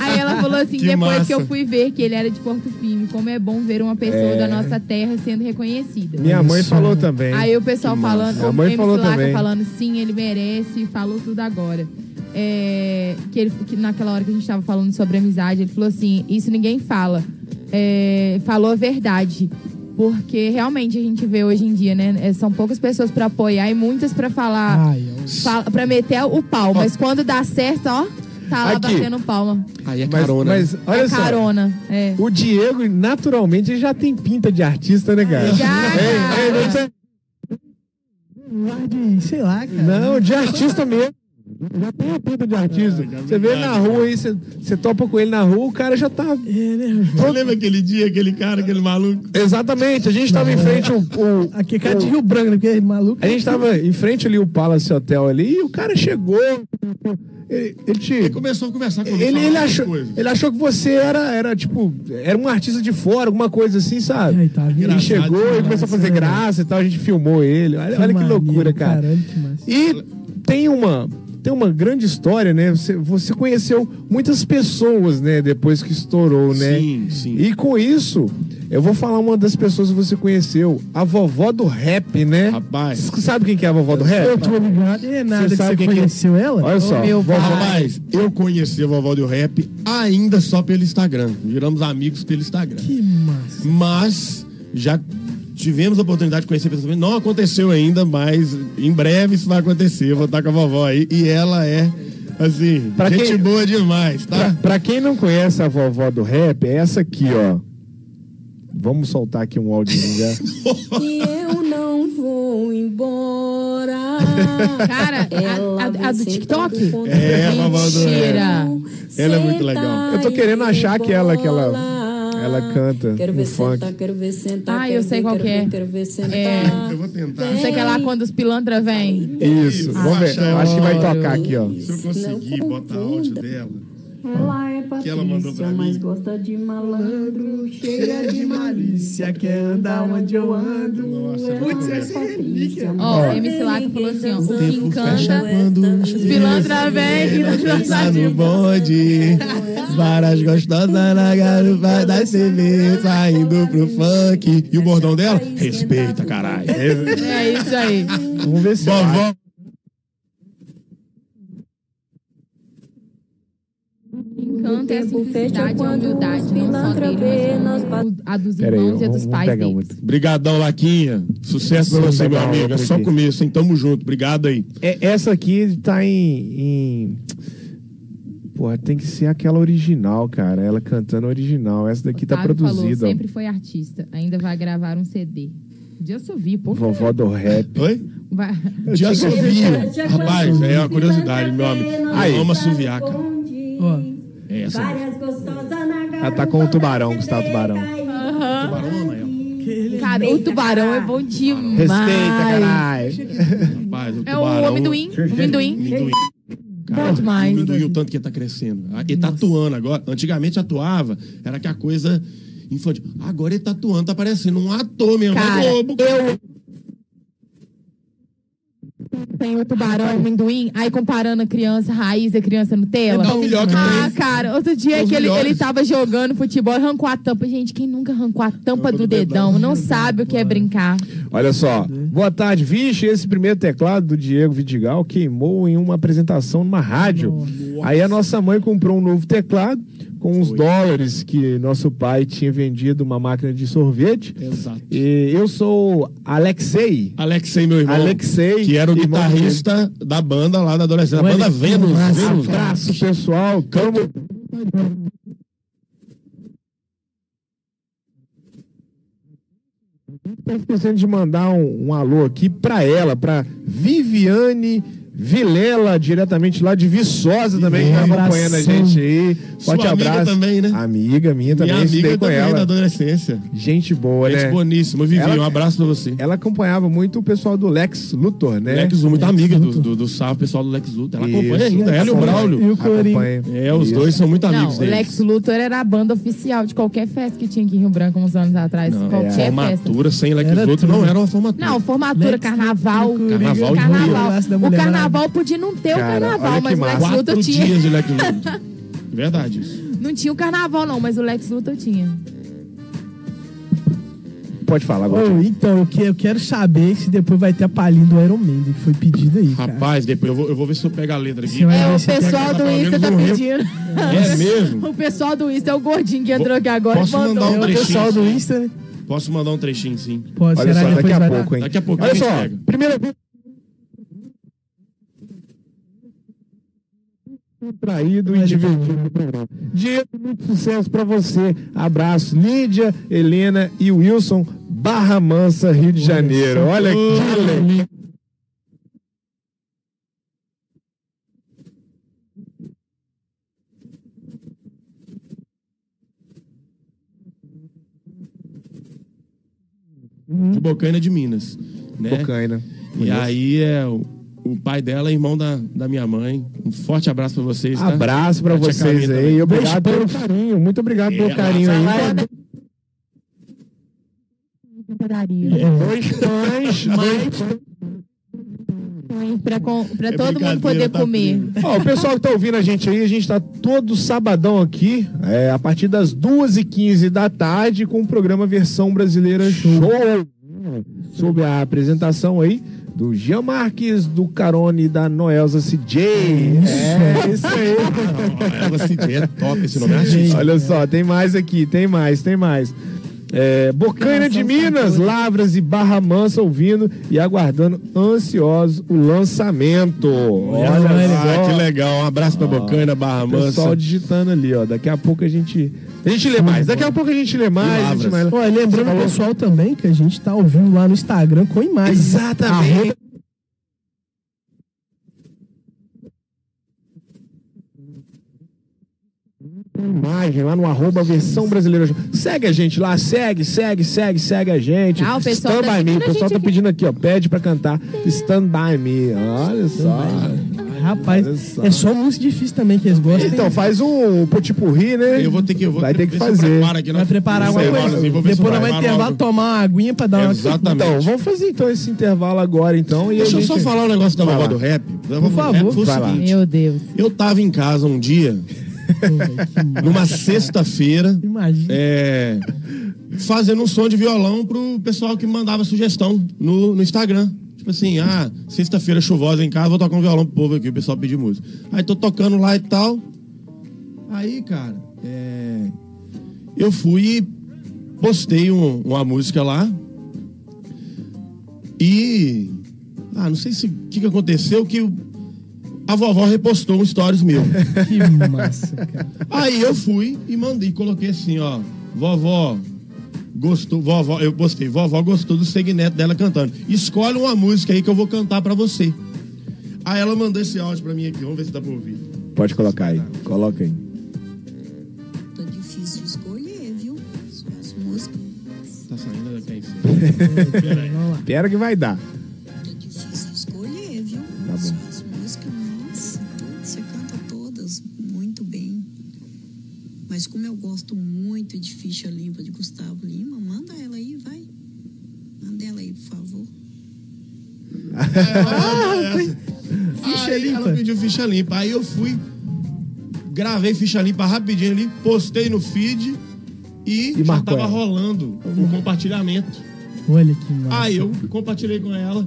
Aí ela falou assim, Que depois massa. que eu fui ver que ele era de Porto Firme, como é bom ver uma pessoa É. da nossa terra sendo reconhecida. Minha mãe Isso. falou também. Aí o pessoal Que massa. falando, Minha o falou Laca também. falando, sim, ele merece, falou tudo agora. É, que, ele, que naquela hora que a gente tava falando sobre amizade, ele falou assim, isso ninguém fala. É, falou a verdade. Porque realmente a gente vê hoje em dia, né? é, São poucas pessoas pra apoiar e muitas pra falar, Ai, eu- fala, pra meter o pau. Mas quando dá certo, ó, tá lá Aqui. batendo palma. Aí é Mas, carona. mas olha é só. carona. É. O Diego, naturalmente, ele já tem pinta de artista, né, cara? Já, Ei, ei, não sei- sei lá, cara. Não, de artista mesmo. Já tem a pinta de artista. Você vê ele na rua aí, você, você topa com ele na rua, o cara já tá. É, né? Você lembra aquele dia, aquele cara, aquele maluco? Exatamente, a gente tava em frente o. o- Aqui é cara de Rio Branco, né? Porque é maluco. a gente tava em frente ali o Palace Hotel ali e o cara chegou. Ele, ele te. Ele começou a conversar comigo. Ele, ele, achou, ele achou que você era, era, tipo, era um artista de fora, alguma coisa assim, sabe? Ai, tá? Ele chegou e começou a fazer né? graça e tal, a gente filmou ele. Olha, olha que loucura, cara. Caralho, que. E tem uma, tem uma grande história, né? Você, você conheceu muitas pessoas, né? Depois que estourou, né? Sim, sim. E com isso, eu vou falar uma das pessoas que você conheceu, a vovó do rap, né? Rapaz. Você sabe quem que é a vovó do rap? Eu tô ligado. É nada Você que sabe você quem que é? conheceu ela? Olha só, meu vovó- pai. Rapaz, eu conheci a vovó do rap ainda só pelo Instagram. Viramos amigos pelo Instagram. Que massa. Mas já tivemos a oportunidade de conhecer pessoalmente. Não aconteceu ainda, mas em breve isso vai acontecer. Eu vou estar com a vovó aí. E ela é, assim, Pra gente quem- boa demais, Pra, tá? pra quem não conhece a vovó do rap, é essa aqui, ó. Vamos soltar aqui um áudio já. E eu não vou embora. Cara, a, a- a do TikTok? É, a vovó do Mentira. Ela é muito legal. Eu tô querendo achar que ela- que ela- ela canta Quero ver funk. sentar, quero ver sentar. Ah, eu sei ver, qual quero que é. ver, Quero ver sentar. É. Eu vou tentar. Não sei que é lá quando os pilantra vêm. Isso, vamos ver. Acho que vai tocar aqui, ó. Se eu conseguir Não botar áudio dela. Ela é Que ela mandou pra Patrícia, mas mim. gosta de malandro, cheia de Malícia quer andar onde eu ando. Nossa, Putz, é essa é relíquia. Ó, MC Laca falou assim, ó. O que encanta, os pilantra vêm e Tá no de bonde, várias gostosas na garupa da CV, saindo pro funk. E o bordão dela? Respeita, caralho. É isso aí. Vamos ver se. Vovó. Encanta é a fecha simplicidade e a humildade, não só dele, mas nós a dos Pera aí, irmãos e a dos pais pegar deles. outra. Brigadão, Laquinha. Sucesso pra você, meu amigo. É só começo, hein? Tamo junto. Obrigado aí. É, essa aqui tá em, em. Porra, tem que ser aquela original, cara. Ela cantando original. Essa daqui tá falou, produzida. ó. sempre foi artista, ainda vai gravar um CD. Podia subir, pô. Vovó do rap. Oi? Vai... Assovio. Rapaz, é uma curiosidade, meu amigo. Aí. Eu amo assoviar, cara. Ó, É essa. Várias gostosas na Ela tá com o tubarão, Gustavo Tubarão. Tubarão ama ela. Cara, o tubarão é bom demais. Respeita, caralho. Rapaz, o É tubarão. o amendoim. Amendoim. Amendoim. Bom demais. O amendoim, o tanto que ele tá crescendo. Ah, Ele tá atuando agora. Antigamente atuava, era que a coisa infantil. Agora ele tá atuando, tá parecendo um ator mesmo. Cara, é Globo. eu. Tem o tubarão, amendoim, aí comparando a criança raiz e a criança Nutella. É o melhor que ah, cara, outro dia É os que ele, melhores. ele tava jogando futebol e arrancou a tampa. Gente, quem nunca arrancou a tampa do do dedão dedão. não sabe o que é brincar. Olha só, Boa tarde, vixe, esse primeiro teclado do Diego Vidigal queimou em uma apresentação numa rádio. Aí a nossa mãe comprou um novo teclado com os dólares que nosso pai tinha vendido uma máquina de sorvete. Exato. E eu sou Alexei. Alexei, meu irmão. Alexei, Que era o guitarrista da banda lá da adolescência. Da banda Vênus. Vênus. Abraço, pessoal. Tamo... Tô esquecendo de mandar um, um alô aqui pra ela, pra Viviane Vilela, diretamente lá de Viçosa também, que tá acompanhando a gente aí. Forte Sua amiga abraço. também, né? Amiga minha também, Minha amiga com também da ela. adolescência. Gente boa, Gente né? boníssima. Vivi, Ela- um abraço pra você. Ela acompanhava muito o pessoal do Lex Luthor, né? Lex Luthor, muito amiga do, do, do Salve, pessoal do Lex Luthor. Ela Isso. acompanha ainda, ela e o. Braulio. E o Corinho. É, os Isso. dois são muito Não, amigos o deles. Lex Luthor era a banda oficial de qualquer festa que tinha aqui em Rio Branco uns anos atrás. Não, qualquer festa. formatura sem Lex Era Luthor não tudo. era uma formatura. Não, formatura, Lex carnaval. Luthor, Carnaval de carnaval. Da O Mulher carnaval podia não ter o Cara, olha carnaval, mas o Lex massa. Luthor Quatro tinha. dias de Lex Luthor. Verdade isso. Não tinha o carnaval, não, mas o Lex Luthor tinha. Pode falar agora. Ô, então, eu, que- eu quero saber se depois vai ter a palhinha do Iron Man, que foi pedido aí, cara. Rapaz, depois eu vou, eu vou ver se eu pego a letra aqui. Você vai- É, o pessoal do pelo Insta menos tá pedindo. É mesmo? O pessoal do Insta é o gordinho que entrou aqui agora e Posso mandou. mandar um É o trechinho? pessoal do Insta, né? Posso mandar um trechinho, sim. Pode, Olha será só, que daqui depois a vai pouco, dar? hein? Daqui a pouco Olha a gente só, pega. primeira vez. Traído e divertido no programa. Diego, muito sucesso pra você. Abraço, Lídia, Helena e Wilson, Barra Mansa, Rio de Janeiro. Olha que legal. De Bocaina de Minas. Né? Bocaina. E aí é o, pai dela é irmão da, da minha mãe. Um forte abraço pra vocês, tá? Abraço pra A tia vocês aí. também. Obrigado pelo carinho. Muito obrigado pelo É, carinho aí. Dois pães, dois pra É todo mundo poder tá comer. Ó, o pessoal que tá ouvindo a gente aí, a gente tá todo sabadão aqui, é, a partir das 2h15 da tarde, com o programa Versão Brasileira Show. Sob a apresentação aí do Jean Marques, do Carone e da Noelza CJ. É, isso aí. Ela se é top esse nome é artístico. Olha só, tem mais aqui, tem mais, tem mais. É, Bocaina de Minas, Lavras e Barra Mansa ouvindo e aguardando ansiosos o lançamento. Olha Ah, só. que legal. Um abraço pra Bocaina, Barra Pessoal Mansa. digitando ali, ó. Daqui a pouco a gente. A gente lê mais. Daqui a pouco a gente lê mais. a gente vai- Ó, lembrando o pessoal também que a gente tá ao vivo lá no Instagram com imagens. Exatamente. Imagem lá no arroba versão brasileira. Segue a gente lá, segue, segue, segue, segue a gente. Ah, o pessoal Stand tá by me. O pessoal tá pedindo aqui, ó. Pede pra cantar Stand by me. Olha só. Rapaz, Olha só. é só música difícil também que eles gostam. Então, faz um potipurri, né? Eu vou ter que. Eu vou Vai ter que fazer. aqui na- Vai preparar alguma coisa. assim, vou ver se Depois vai intervalo algo. tomar uma aguinha pra dar uma. Exatamente. Então, vamos fazer então esse intervalo agora, então. E Deixa eu gente... só falar um negócio da lá. do rap. Do favor. rap. Meu Deus. Eu tava em casa um dia, numa sexta-feira, Imagina. é, fazendo um som de violão pro pessoal que mandava sugestão no, no Instagram. Tipo assim, ah, sexta-feira chuvosa em casa, vou tocar um violão pro povo aqui, o pessoal pedir música. Aí tô tocando lá e tal. Aí, cara, é, eu fui e postei um- uma música lá. E. Ah, não sei se o que, que aconteceu, que o- a vovó repostou um stories meu. Que massa, cara. Aí eu fui e mandei, coloquei assim, ó, vovó, gostou, vovó, eu postei, vovó gostou do segmento dela cantando. Escolhe uma música aí que eu vou cantar pra você. Aí ela mandou esse áudio pra mim aqui, vamos ver se dá pra ouvir. Pode colocar aí. Coloca aí. Tá difícil de escolher, viu? Suas músicas. Tá saindo daqui em cima. Peraí. Espera que vai dar. Ficha Aí limpa. Ela pediu ficha limpa. Aí eu fui, gravei ficha limpa rapidinho ali, postei no feed e, E já tava ela. rolando o compartilhamento. Olha que massa. Aí eu compartilhei com ela.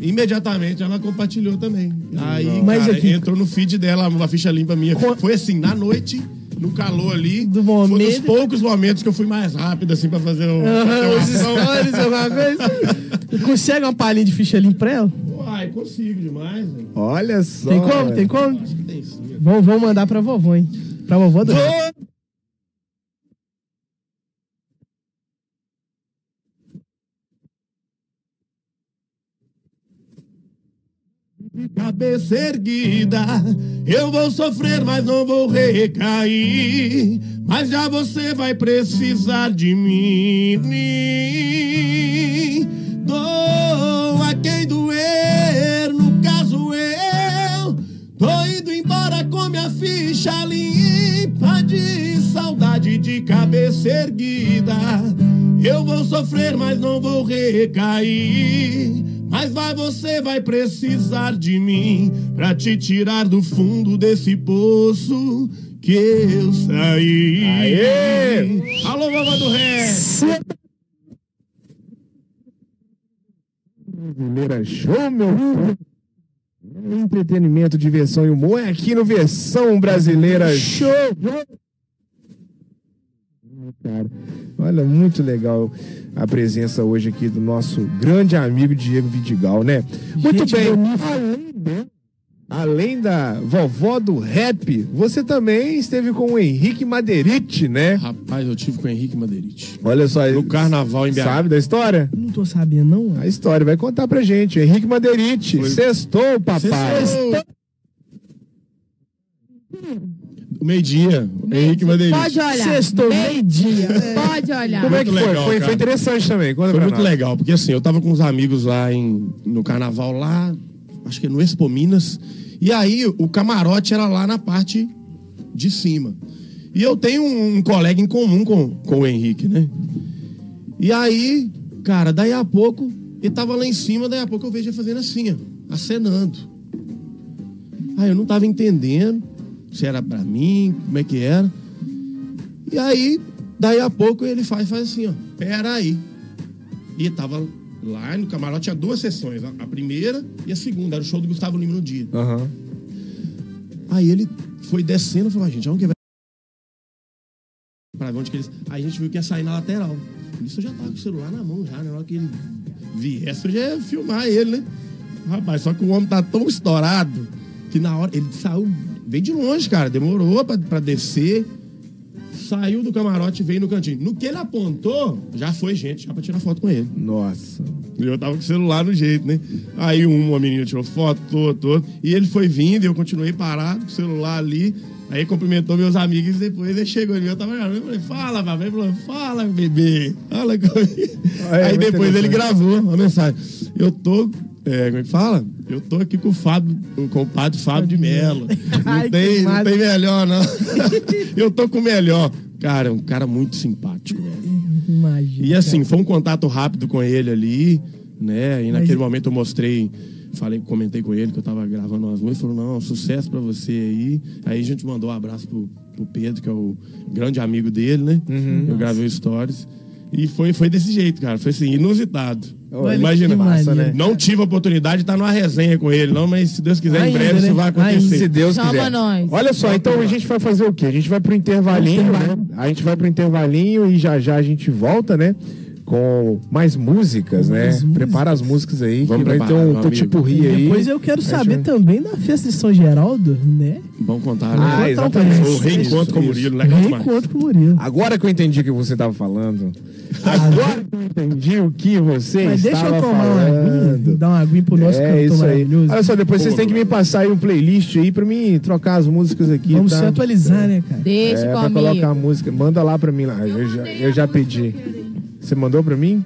Imediatamente ela compartilhou também. Aí, Mas cara, aqui- entrou no feed dela uma ficha limpa minha. Foi assim, na noite, no calor ali. Do Foi momento. dos poucos momentos que eu fui mais rápido, assim, pra fazer o. Uma os stories, alguma coisa. Consegue uma palhinha de ficha limpa pra ela? Uai, consigo demais, velho. Olha só. Tem como? Tem como? Acho que tem sim. Vamos, vamos mandar pra vovó, hein? Pra vovó do. Cabeça erguida, eu vou sofrer, mas não vou recair. Mas já você vai precisar de mim. Doa quem doer, no caso eu. Tô indo embora com minha ficha limpa de saudade de cabeça erguida. Eu vou sofrer, mas não vou recair. Mas vai, você vai precisar de mim pra te tirar do fundo desse poço que eu saí. Aê! Alô, vovó do ré! Brasileira Show, meu. Entretenimento, diversão e humor é aqui no Versão Brasileira Show. Cara, olha, muito legal a presença hoje aqui do nosso grande amigo Diego Vidigal, né? Muito Gente bem. Além, de- além da vovó do rap, você também esteve com o Henrique Madeirite, né? Rapaz, eu tive com o Henrique Madeirite. Olha só, No carnaval em BH. sabe da história? Não tô sabendo, não. A história vai contar pra gente. Henrique Madeirite, Foi. sextou, papai. Sextou. Meio-dia, Henrique Madeirite. Pode olhar. Sextou, meio-dia. Pode olhar. Como é que foi? legal, foi? cara. Foi interessante também. Conta Foi muito nós. legal, porque assim, eu tava com uns amigos lá em, no carnaval lá, acho que no Expo Minas, e aí o camarote era lá na parte de cima. E eu tenho um, um colega em comum com, com o Henrique, né? E aí, cara, daí a pouco, ele tava lá em cima, daí a pouco eu vejo ele fazendo assim, ó, acenando. Aí eu não tava entendendo se era pra mim, como é que era. E aí, daí a pouco ele faz, faz assim, ó, pera aí. E tava lá no camarote, tinha duas sessões, a primeira e a segunda, era o show do Gustavo Lima no dia. Aham. Aí ele foi descendo e falou, "Ah, gente, aonde que vai? Pra ver onde que eles... Aí a gente viu que ia sair na lateral. Isso eu já tava com o celular na mão já, né? Na hora que ele viesse, eu já ia filmar ele, né? Rapaz, só que o homem tá tão estourado que na hora... Ele saiu, veio de longe, cara. Demorou pra, pra descer. Saiu do camarote e veio no cantinho. No que ele apontou, já foi gente, já pra tirar foto com ele. Nossa. Eu tava com o celular no jeito, né? Aí uma menina tirou foto, todo, todo. E ele foi vindo e eu continuei parado com o celular ali. Aí cumprimentou meus amigos e depois ele chegou em mim. Eu tava olhando, eu falei, fala, papai. Ele falou, fala, bebê. Fala comigo. É, Aí muito depois ele gravou uma mensagem. Eu tô. É, como é que fala? Eu tô aqui com o Fábio, com o padre Fábio de Mello. Não, Ai, que tem, não tem melhor, não. eu tô com o melhor. Cara, é um cara muito simpático, velho. Imagina. E assim, foi um contato rápido com ele ali, né? E naquele momento eu mostrei, falei, comentei com ele que eu tava gravando umas músicas, falou, não, sucesso pra você aí. Aí a gente mandou um abraço pro, pro Pedro, que é o grande amigo dele, né? Eu gravei o stories. E foi, foi desse jeito, cara. Foi assim, inusitado. Olha, Imagina, massa, maneiro. né? não tive a oportunidade de estar numa resenha com ele, não, mas se Deus quiser, em Ainda, breve né? isso vai acontecer. Se Deus Chama quiser. nós. Olha só, então a gente vai fazer o quê? A gente vai pro intervalinho, né? A gente vai pro intervalinho e já já a gente volta, né? Com mais músicas, né? Mais músicas. Prepara as músicas aí, Vamos que vai ter um potipurri aí. Depois eu quero Aí saber já- também da festa de São Geraldo, né? Vamos contar, Ah, né? exatamente. O reencontro com o Murilo, demais. Reencontro com o Murilo. Agora que eu entendi o que você estava falando. Agora que eu entendi o que você Mas deixa estava eu tomar uma aguinha, falando. dar uma aguinha pro nosso é cantor isso aí. maravilhoso. Olha só, depois vocês Pô, têm que me passar aí um playlist aí pra mim trocar as músicas aqui. Vamos tá? se atualizar, né, cara? Deixa É, pra comigo. colocar a música. Manda lá pra mim lá. Eu, já, eu já pedi. Você mandou pra mim?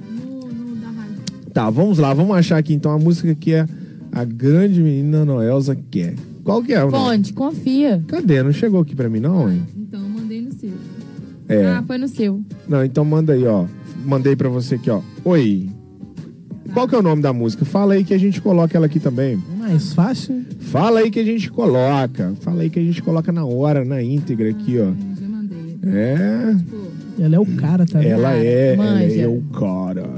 Tá, vamos lá. Vamos achar aqui então a música que é a grande menina Noelza quer. Qual que é? Fonte, confia. Cadê? Não chegou aqui pra mim não, hein? Então, mandei no seu. É. Ah, foi no seu. Não, então manda aí, ó. Mandei pra você aqui, ó. Oi. Qual que é o nome da música? Fala aí que a gente coloca ela aqui também. Mais fácil. Fala aí que a gente coloca. Fala aí que a gente coloca na hora, na íntegra aqui, ó. Já mandei. É. Ela é o cara, tá? Ela é, ela manja. é o cara.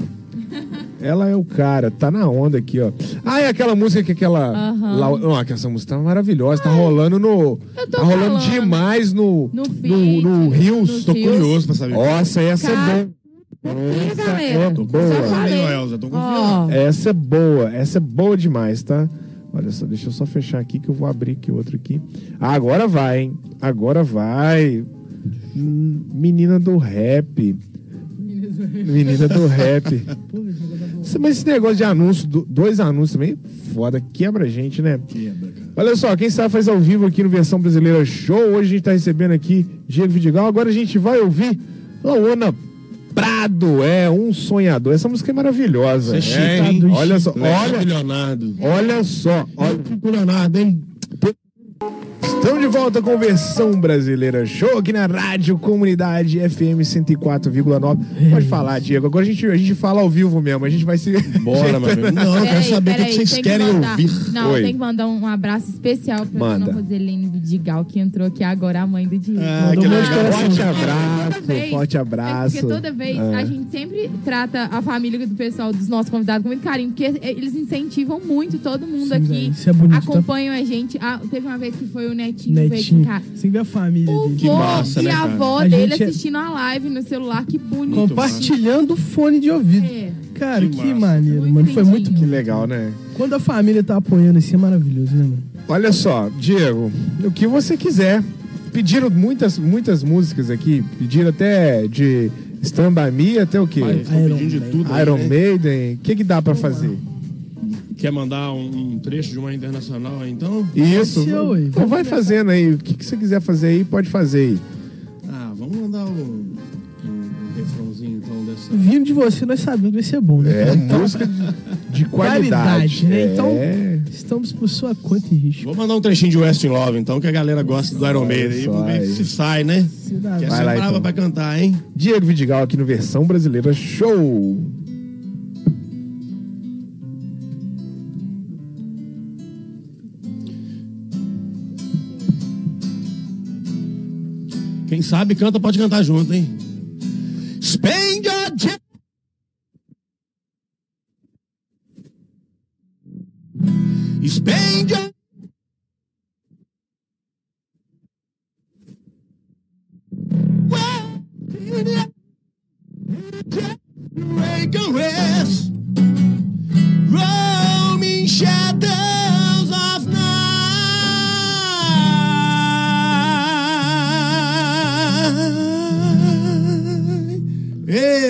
Ela é o cara, tá na onda aqui, ó. Ah, é aquela música que aquela. Aham. Lá, não, que essa música tá maravilhosa, tá rolando no. Eu tô Tá rolando falando. demais no. No No, feed, no Rios. nos Tô Rios. curioso pra saber. Nossa, essa Cara, é boa. Essa galera, é boa. falei. Valeu, Elza, tô confiando. Ó, Essa é boa, essa é boa demais, tá? Olha só, deixa eu só fechar aqui que eu vou abrir aqui outro aqui. Ah, agora vai, hein? Agora vai. Menina do rap. Menina do rap. Mas esse negócio de anúncio, do- dois anúncios também, foda, quebra a gente, né? Quebra, cara. Olha só, quem sabe faz ao vivo aqui no Versão Brasileira Show. Hoje a gente tá recebendo aqui Diego Vidigal. Agora a gente vai ouvir Laona Prado, é um sonhador. Essa música é maravilhosa. Você é É, hein? Olha só, Olha, olha, Leonardo. olha só, olha. O Leonardo, hein? Estamos de volta com Versão Brasileira Show aqui na Rádio Comunidade FM 104,9. Pode falar, Diego. Agora a gente, a gente fala ao vivo mesmo. A gente vai se. Bora, meu amigo. Não, eu quero saber o que vocês que querem mandar- ouvir. Não, Oi. tem que mandar um abraço especial pra Manda. dona Roseline Vidigal, que entrou aqui agora, a mãe do Diego. Ah, Mandou que um legal. Forte abraço, vez- forte É abraço. porque toda vez Ah. a gente sempre trata a família do pessoal, dos nossos convidados com muito carinho, porque eles incentivam muito todo mundo Sim, aqui. isso é bonito, tá? acompanham a gente. Ah, teve uma vez que foi o Netinho, veio Netinho. casa. Sem ver a família O dele. Vô massa, e né, a cara? avó A dele gente é- assistindo a live no celular, que bonito. Compartilhando o fone de ouvido. É. Cara, Que que, massa. maneiro, Muito mano. Foi muito. Que bom. legal, né? Quando a família tá apoiando assim é maravilhoso, né, mano? Olha só, Diego, o que você quiser. Pediram muitas, muitas músicas aqui. Pediram até de Stand By Me até o quê? Iron pedindo de Maiden. tudo aí, Iron né? Maiden. O que, que dá pra fazer? Quer mandar um, um trecho de uma internacional aí, então? Isso. Então vai fazendo aí. O que, que você quiser fazer aí, pode fazer aí. Ah, vamos mandar um, um, um refrãozinho, então, dessa... Vindo de você, nós sabemos que vai ser bom, né? É música de, de qualidade. Qualidade, né? Então- É. Estamos por sua conta e risco. Vou mandar um trechinho de West in Love, então, que a galera gosta do Iron Maiden Vamos ver se sai, né? Cidadão. Que essa Vai é lá, brava então. pra cantar, hein? Diego Vidigal aqui no Versão Brasileira Show. Quem sabe canta, pode cantar junto, hein? Spend your jet. Spend your... Break a rest. Roaming shadows of night.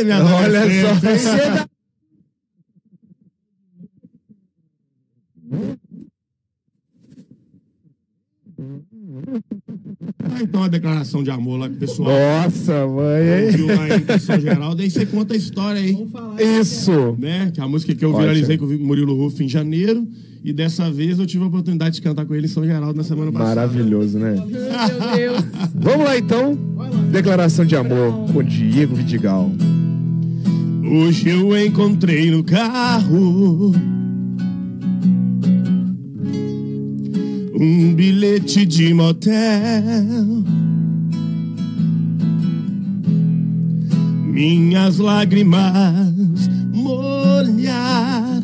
Minha Olha só. Ah, Então, uma declaração de amor lá com o pessoal. Nossa, mãe, Ouviu hein? lá em São Geraldo, aí você conta a história aí. Isso. Né? Que é a música que eu Ótimo. viralizei com o Murilo Ruff em janeiro. E dessa vez eu tive a oportunidade de cantar com ele em São Geraldo na semana passada. Maravilhoso, né? Meu Deus. Vamos lá então. Declaração de amor com Diego Vidigal. Hoje eu encontrei no carro um bilhete de motel. Minhas lágrimas molharam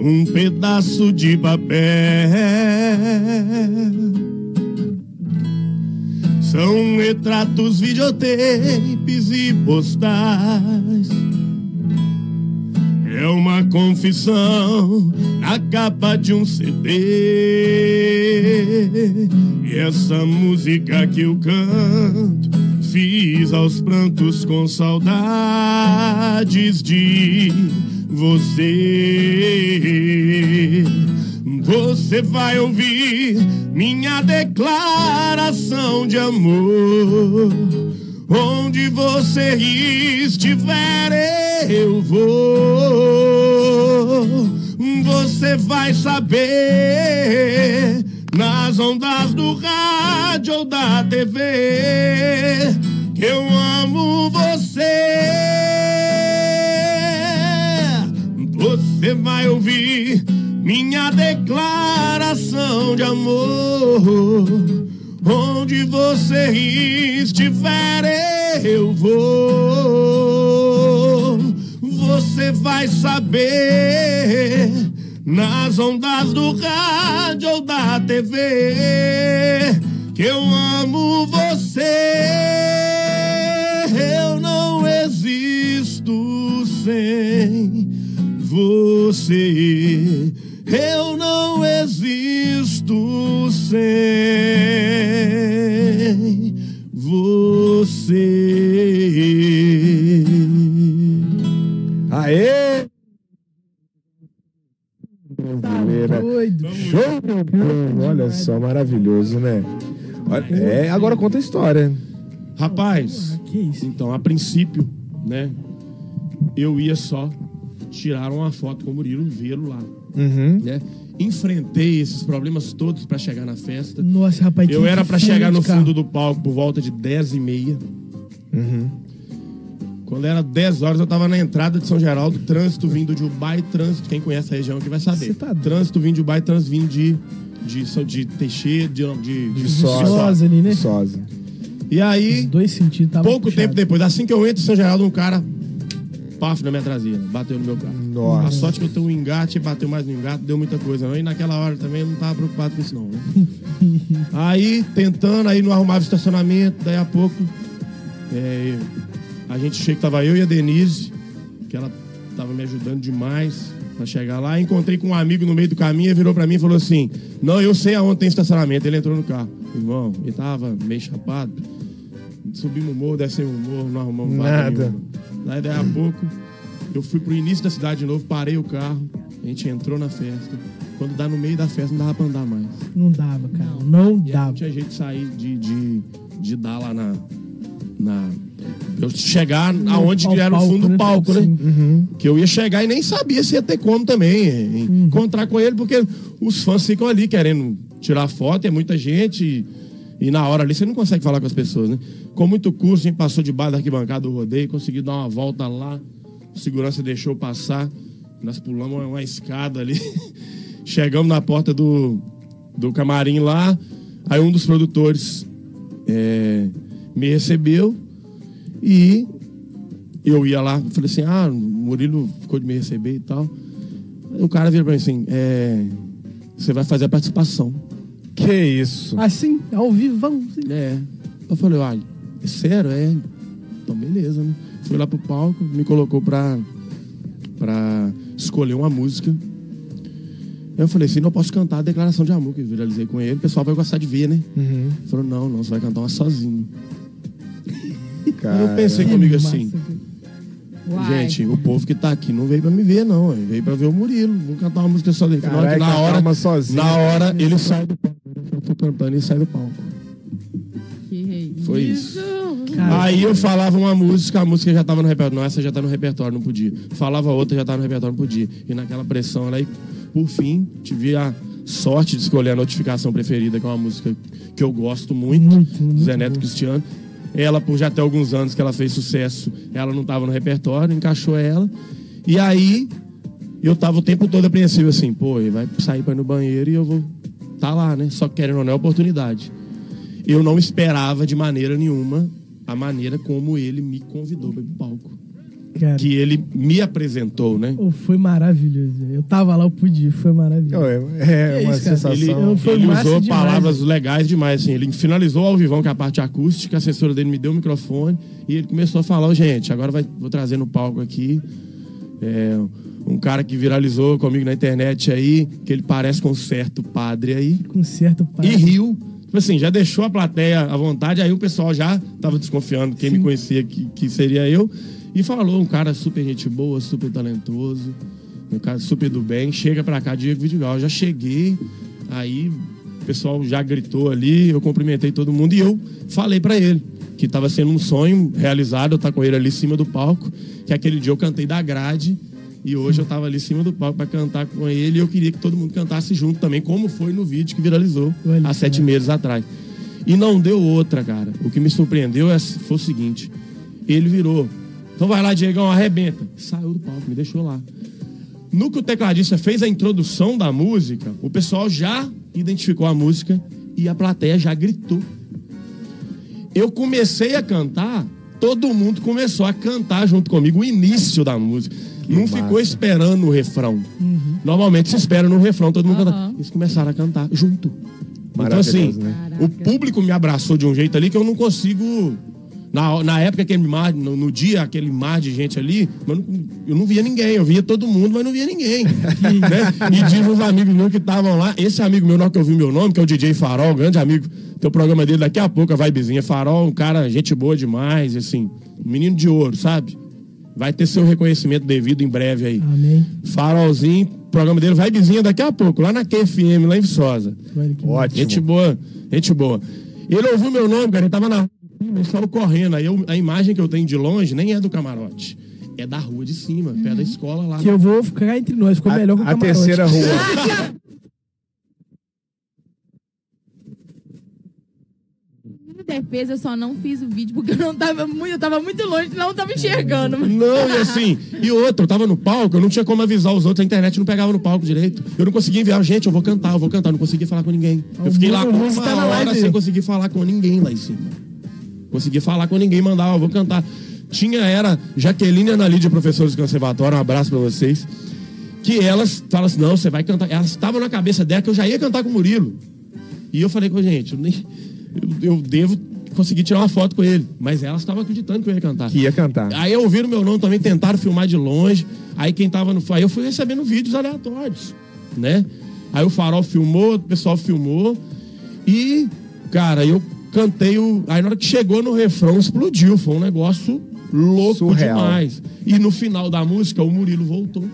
um pedaço de papel. São retratos, videotapes e postais. É uma confissão na capa de um CD. E essa música que eu canto, fiz aos prantos com saudades de você. Você vai ouvir minha declaração de amor. Onde você estiver, eu vou. Você vai saber nas ondas do rádio ou da TV que eu amo você. Você vai ouvir minha declaração de amor. Onde você estiver, eu vou. você vai saber nas ondas do rádio ou da TV que eu amo você. Eu não existo sem você. Eu não existo sem você. Aê! Brasileira. Doido. Show povo. Olha só, maravilhoso, né? É, agora conta a história. Rapaz, Que isso? então, a princípio, né, eu ia só tirar uma foto com o Murilo, vê-lo lá, Uhum. né? Enfrentei esses problemas todos pra chegar na festa. Nossa, rapaz. Eu era fundo chegar de no fundo do palco por volta de 10 e meia. Uhum. Quando era 10 horas, eu tava na entrada de São Geraldo, trânsito vindo de Ubai, trânsito, quem conhece a região aqui vai saber. Tá trânsito vindo de Ubai, trânsito vindo de, de, São- de Teixeira, de, de, De Viçosa Sosa. ali, né? Sosa. E aí, Os dois sentidos pouco puxado. tempo depois, assim que eu entro em São Geraldo, um cara, paf, na minha traseira, bateu no meu carro. Nossa. A sorte que eu tenho um engate, bateu mais no engate, deu muita coisa. Não. E naquela hora também eu não tava preocupado com isso, não. Né? aí, tentando, aí não arrumava estacionamento, daí a pouco. é, a gente chega, tava eu e a Denise, que ela tava me ajudando demais pra chegar lá. Encontrei com um amigo no meio do caminho e virou pra mim e falou assim: Não, eu sei aonde tem estacionamento. Ele entrou no carro. Irmão, ele tava meio chapado. Subimos o morro, descemos o morro, não arrumamos Nada. nenhuma. Daí, daí a pouco, eu fui pro início da cidade de novo, parei o carro, a gente entrou na festa. Quando dá no meio da festa, não dava pra andar mais. Não dava, cara. Não, não dava. tinha jeito de sair, de, de, de dar lá na. na eu chegar aonde que ao era o fundo do palco, palco, né? né? Uhum. Que eu ia chegar e nem sabia se ia ter como também eh, encontrar com ele, porque os fãs ficam ali querendo tirar foto, é muita gente. E, na hora ali você não consegue falar com as pessoas, né? Com muito curso, a gente passou debaixo da arquibancada do rodeio, consegui dar uma volta lá, o segurança deixou passar, nós pulamos uma, escada ali, chegamos na porta do, do camarim lá, aí um dos produtores eh, me recebeu e eu ia lá, falei assim, ah, o Murilo ficou de me receber e tal. O cara vira pra mim assim, é, você vai fazer a participação. Que isso? Assim, ao vivo, vamos. É. Eu falei, olha, é sério? É. Então beleza, né? Fui lá pro palco, me colocou pra, pra escolher uma música. Eu falei assim, não posso cantar a declaração de amor que eu viralizei com ele, o pessoal vai gostar de ver, né? Uhum. Ele falou, não, não, você vai cantar uma sozinho. Cara. eu pensei comigo assim, Uai. Gente, o povo que tá aqui não veio pra me ver, não. Ele veio pra ver o Murilo. Vou cantar uma música só dele. Na hora, Caralho, que na hora, uma sozinho. na hora ele sai do palco. Eu tô cantando e sai do palco. Que Foi isso. Cara, Aí eu falava uma música, a música já tava no repertório. Não, essa já tá no repertório, não podia. Falava outra, já tá no repertório, não podia. E naquela pressão, aí, por fim, tive a sorte de escolher a notificação preferida, que é uma música que eu gosto muito, Muito, muito Zé Neto Cristiano. Ela, por já ter alguns anos que ela fez sucesso, ela não tava no repertório, encaixou ela. E aí, eu tava o tempo todo apreensivo assim, pô, ele vai sair pra ir no banheiro e eu vou tá lá, né? Só que querendo ou não é oportunidade. Eu não esperava de maneira nenhuma a maneira como ele me convidou para ir pro palco. Cara, Que ele me apresentou, né? oh, foi maravilhoso. Eu tava lá, eu pude, foi maravilhoso. É, é Que uma isso, sensação. Ele, Eu- foi ele usou demais. palavras legais demais, assim. Ele finalizou ao vivão, que é a parte acústica, a assessora dele me deu o microfone e ele começou a falar, "Ô, gente, agora vai, vou trazer no palco aqui é, um cara que viralizou comigo na internet aí, que ele parece com um certo padre aí. Com certo pai. E riu. Tipo assim, já deixou a plateia à vontade, aí o pessoal já tava desconfiando, quem me conhecia que, que seria eu. E falou, um cara super gente boa, super talentoso, um cara super do bem, chega pra cá, Diego Vidigal. Eu já cheguei, aí o pessoal já gritou ali, eu cumprimentei todo mundo e eu falei pra ele que tava sendo um sonho realizado, eu estar com ele ali em cima do palco, que aquele dia eu cantei da grade e hoje eu tava ali em cima do palco pra cantar com ele e eu queria que todo mundo cantasse junto também, como foi no vídeo que viralizou Olha há sete meses atrás. E não deu outra, cara. O que me surpreendeu é, foi o seguinte: ele virou. Então vai lá, Diegão, arrebenta. Saiu do palco, me deixou lá. No que o tecladista fez a introdução da música, o pessoal já identificou a música e a plateia já gritou. Eu comecei a cantar, todo mundo começou a cantar junto comigo o início da música. não massa. ficou esperando o refrão. Normalmente se espera no refrão, todo mundo canta. Eles começaram a cantar junto. Então, assim, né? o público me abraçou de um jeito ali que eu não consigo. Na, na época, aquele mar, no, no dia, aquele mar de gente ali, eu não, eu não via ninguém. Eu via todo mundo, mas não via ninguém. né? E diz uns amigos meus que estavam lá. Esse amigo meu, na hora que eu vi meu nome, que é o DJ Farol, grande amigo, tem o programa dele daqui a pouco, a Vibezinha. Farol, um cara, gente boa demais, assim, um menino de ouro, sabe? Vai ter seu reconhecimento devido em breve aí. Amém. Farolzinho, programa dele, Vibezinha daqui a pouco, lá na QFM, lá em Viçosa. Ótimo. Gente boa, gente boa. Ele ouviu meu nome, cara, ele tava na rua, ele saiu correndo. Aí eu- a imagem que eu tenho de longe nem é do camarote. É da rua de cima, perto da escola lá. Que eu vou ficar entre nós. Ficou melhor que o A, a camarote. terceira rua. Defesa, eu só não fiz o vídeo porque eu não tava muito, eu tava muito longe, não tava enxergando. Não, e assim, e outro, eu tava no palco, eu não tinha como avisar os outros, a internet não pegava no palco direito. Eu não conseguia enviar, gente, eu vou cantar, eu vou cantar, eu não conseguia falar com ninguém. Eu fiquei lá uma hora sem conseguir falar com ninguém lá em cima. Conseguia falar com ninguém, mandava, vou cantar. Tinha, era Jaqueline e Ana Lídia, professores do conservatório, um abraço pra vocês. Que elas falam assim, não, você vai cantar. Elas estavam na cabeça dela que eu já ia cantar com o Murilo. E eu falei com a gente, eu, nem, eu, eu devo conseguir tirar uma foto com ele. Mas elas estavam acreditando que eu ia cantar. Que ia cantar. Aí ouviram meu nome também, tentaram filmar de longe. Aí quem tava no. Aí eu fui recebendo vídeos aleatórios, né? Aí o farol filmou, o pessoal filmou. E, cara, eu cantei o. Aí na hora que chegou no refrão, explodiu. Foi um negócio louco Surreal. demais. E no final da música, o Murilo voltou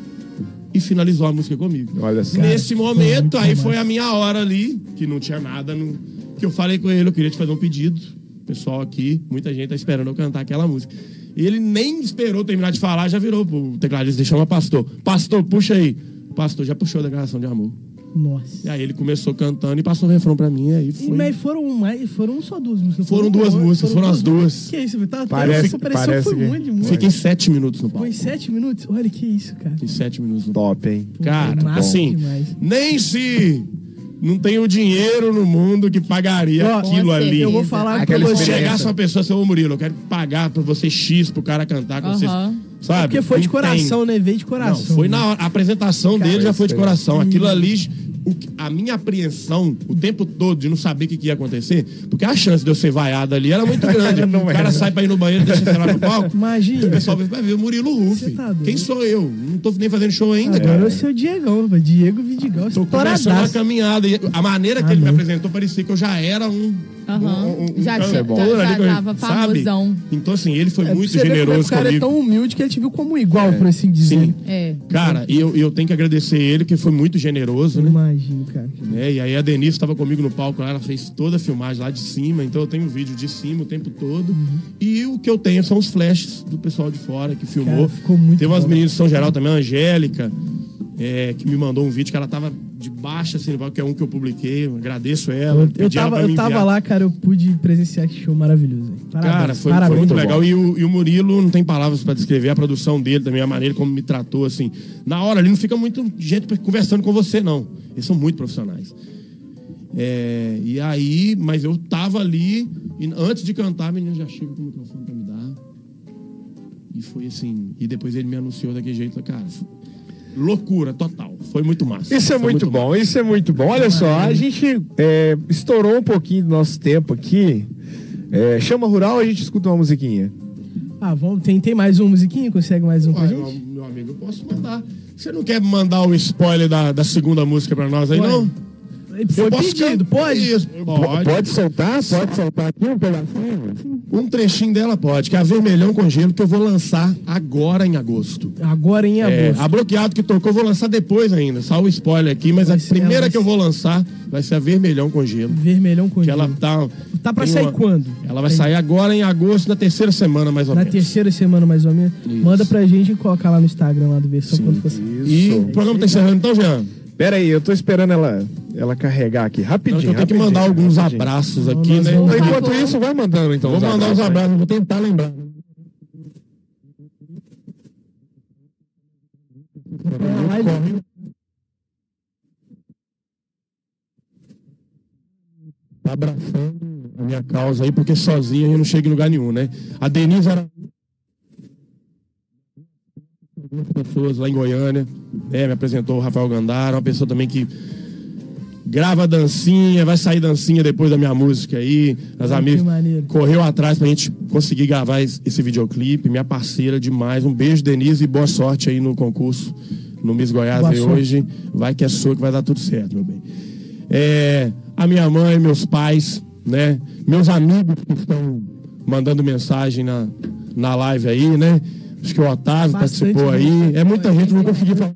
e finalizou a música comigo. Olha só. Nesse momento, aí foi a minha hora ali, que não tinha nada, no- que eu falei com ele, eu queria te fazer um pedido. Pessoal aqui, muita gente tá esperando eu cantar aquela música. E ele nem esperou terminar de falar, já virou pro tecladista, chama pastor. Pastor, puxa aí. O pastor já puxou a declaração de amor. Nossa. E aí ele começou cantando e passou o refrão pra mim, e aí E, foi. mas foram mais, foram só duas músicas. Foram duas músicas, foram as duas. Que isso, tá? Parece- Parece, pareceu parece foi que- muito de música. Fiquei sete minutos no palco. Foi sete minutos? Olha que isso, cara. Fiquei sete minutos no palco. Top, hein? Cara, assim, demais. nem se não tem o dinheiro no mundo que pagaria Ó, aquilo ali. Eu vou falar pra Aquela você. Se experiência. chegasse uma pessoa assim, ô Murilo, eu quero pagar pra você X pro cara cantar com Aham. vocês. Sabe? Porque foi de Não tem. coração, né? Veio de Não, coração. foi na hora. A apresentação dele já foi de coração. Aquilo Hum. ali, o que- a minha apreensão o tempo todo de não saber o que, que ia acontecer, porque a chance de eu ser vaiado ali era muito grande. Não o cara sai pra ir no banheiro, deixa você lá no palco. Imagina. O pessoal vai ver o Murilo Ruff. tá doido. Quem sou eu? Não tô nem fazendo show ainda, Agora cara. é o seu Diegão, velho. Diego Vidigal. Tô começando a estouradaço. caminhada. E a maneira que ele me apresentou parecia que eu já era um. Aham. um- um- um Já tinha- já- já tava famosão. Então, assim, ele foi É, muito é generoso O cara comigo. é tão humilde que ele te viu como igual, por assim dizer. Sim. É. Cara, e eu, eu tenho que agradecer ele, que foi muito generoso, né? Imagino, cara. né? E aí a Denise estava comigo no palco, lá, ela fez toda a filmagem lá de cima, então eu tenho vídeo de cima o tempo todo. Uhum. E o que eu tenho são os flashes do pessoal de fora que filmou. Cara, ficou muito Teve umas bom. meninas de São Geral também, a Angélica, é, que me mandou um vídeo que ela tava de baixa, assim, que é um que eu publiquei. Eu agradeço ela. Eu, eu ela tava, pra eu tava lá, cara, eu pude presenciar esse show maravilhoso. Parabéns, Cara, foi, foi parabéns. muito Muito legal. E o, e o Murilo, não tem palavras pra descrever a produção dele também, a maneira como me tratou, assim. Na hora ali não fica muito gente conversando com você, não. Eles são muito profissionais. É, e aí, mas eu tava ali, e antes de cantar, a menina já chega com o microfone pra me dar. E foi assim. E depois ele me anunciou daquele jeito, cara. Loucura total. Foi muito massa. Isso é Foi muito bom, isso é muito bom. Olha só, a gente é, estourou um pouquinho do nosso tempo aqui. É, chama Rural, a gente escuta uma musiquinha. Ah, vamos, tem, tem mais uma musiquinha? Consegue mais um pra Olha, gente? meu, meu amigo, eu posso mandar. Você não quer mandar o spoiler da, da segunda música pra nós aí, Ué, não? Foi pedido, pode? Isso, pode. Pode soltar? Pode soltar aqui um pedacinho? Um trechinho dela pode, que é a Vermelhão com Gelo, que eu vou lançar agora em agosto. Agora em É, agosto. a bloqueado que tocou, eu vou lançar depois ainda. Só o spoiler aqui, mas Vai a primeira vai que eu vou lançar vai ser a Vermelhão com Gelo. Vermelhão com Que ela gelo. tá. Tá pra sair uma- quando? Ela vai Tem- sair agora em agosto, na terceira semana, mais ou Na menos. terceira semana, mais ou menos. Isso. Manda pra gente e coloca lá no Instagram lá do Versão Sim. quando fosse. E o programa tá encerrando então, Jean? Pera aí, eu tô esperando ela, ela carregar aqui. Não, Rapidinho. eu tenho que mandar alguns rapidinho. abraços aqui, nós né? vamos- Enquanto isso, vai mandando então. Vou os mandar uns abraços. vou tentar lembrar. Tá abraçando a minha causa aí, porque sozinha eu não chego em lugar nenhum, né? A Denise era. Pessoas lá em Goiânia, né, me apresentou o Rafael Gandara, uma pessoa também que grava dancinha, vai sair dancinha depois da minha música aí. As Ah, amigas correu atrás pra gente conseguir gravar esse esse videoclipe. Minha parceira demais. Um beijo, Denise, e boa sorte aí no concurso no Miss Goiás Boa aí sorte. hoje. Vai que é sua que vai dar tudo certo, meu bem. É, a minha mãe, meus pais, né? Meus amigos que estão mandando mensagem na, na live aí, né? Acho que o Otávio Bastante participou aí. É muita gente, não consegui falar.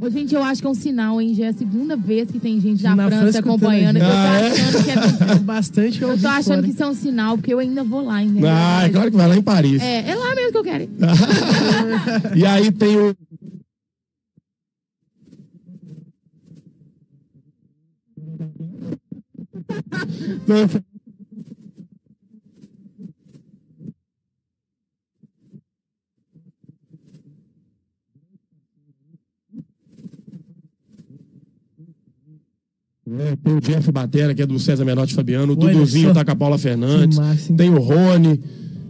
Ô, gente, eu acho que é um sinal, hein? Já é a segunda vez que tem gente da Na França, França acompanhando. Eu tô Ah, é? achando que é. Bastante eu Eu tô achando fora. que isso é um sinal, porque eu ainda vou lá, entendeu? Ah, é claro que vai lá em Paris. É, é lá mesmo que eu quero ir. E aí tem o. tem o Jeff Batera, que é do César Menotti Fabiano, o Olha Duduzinho só. tá com a Paula Fernandes, massa, tem o Rony,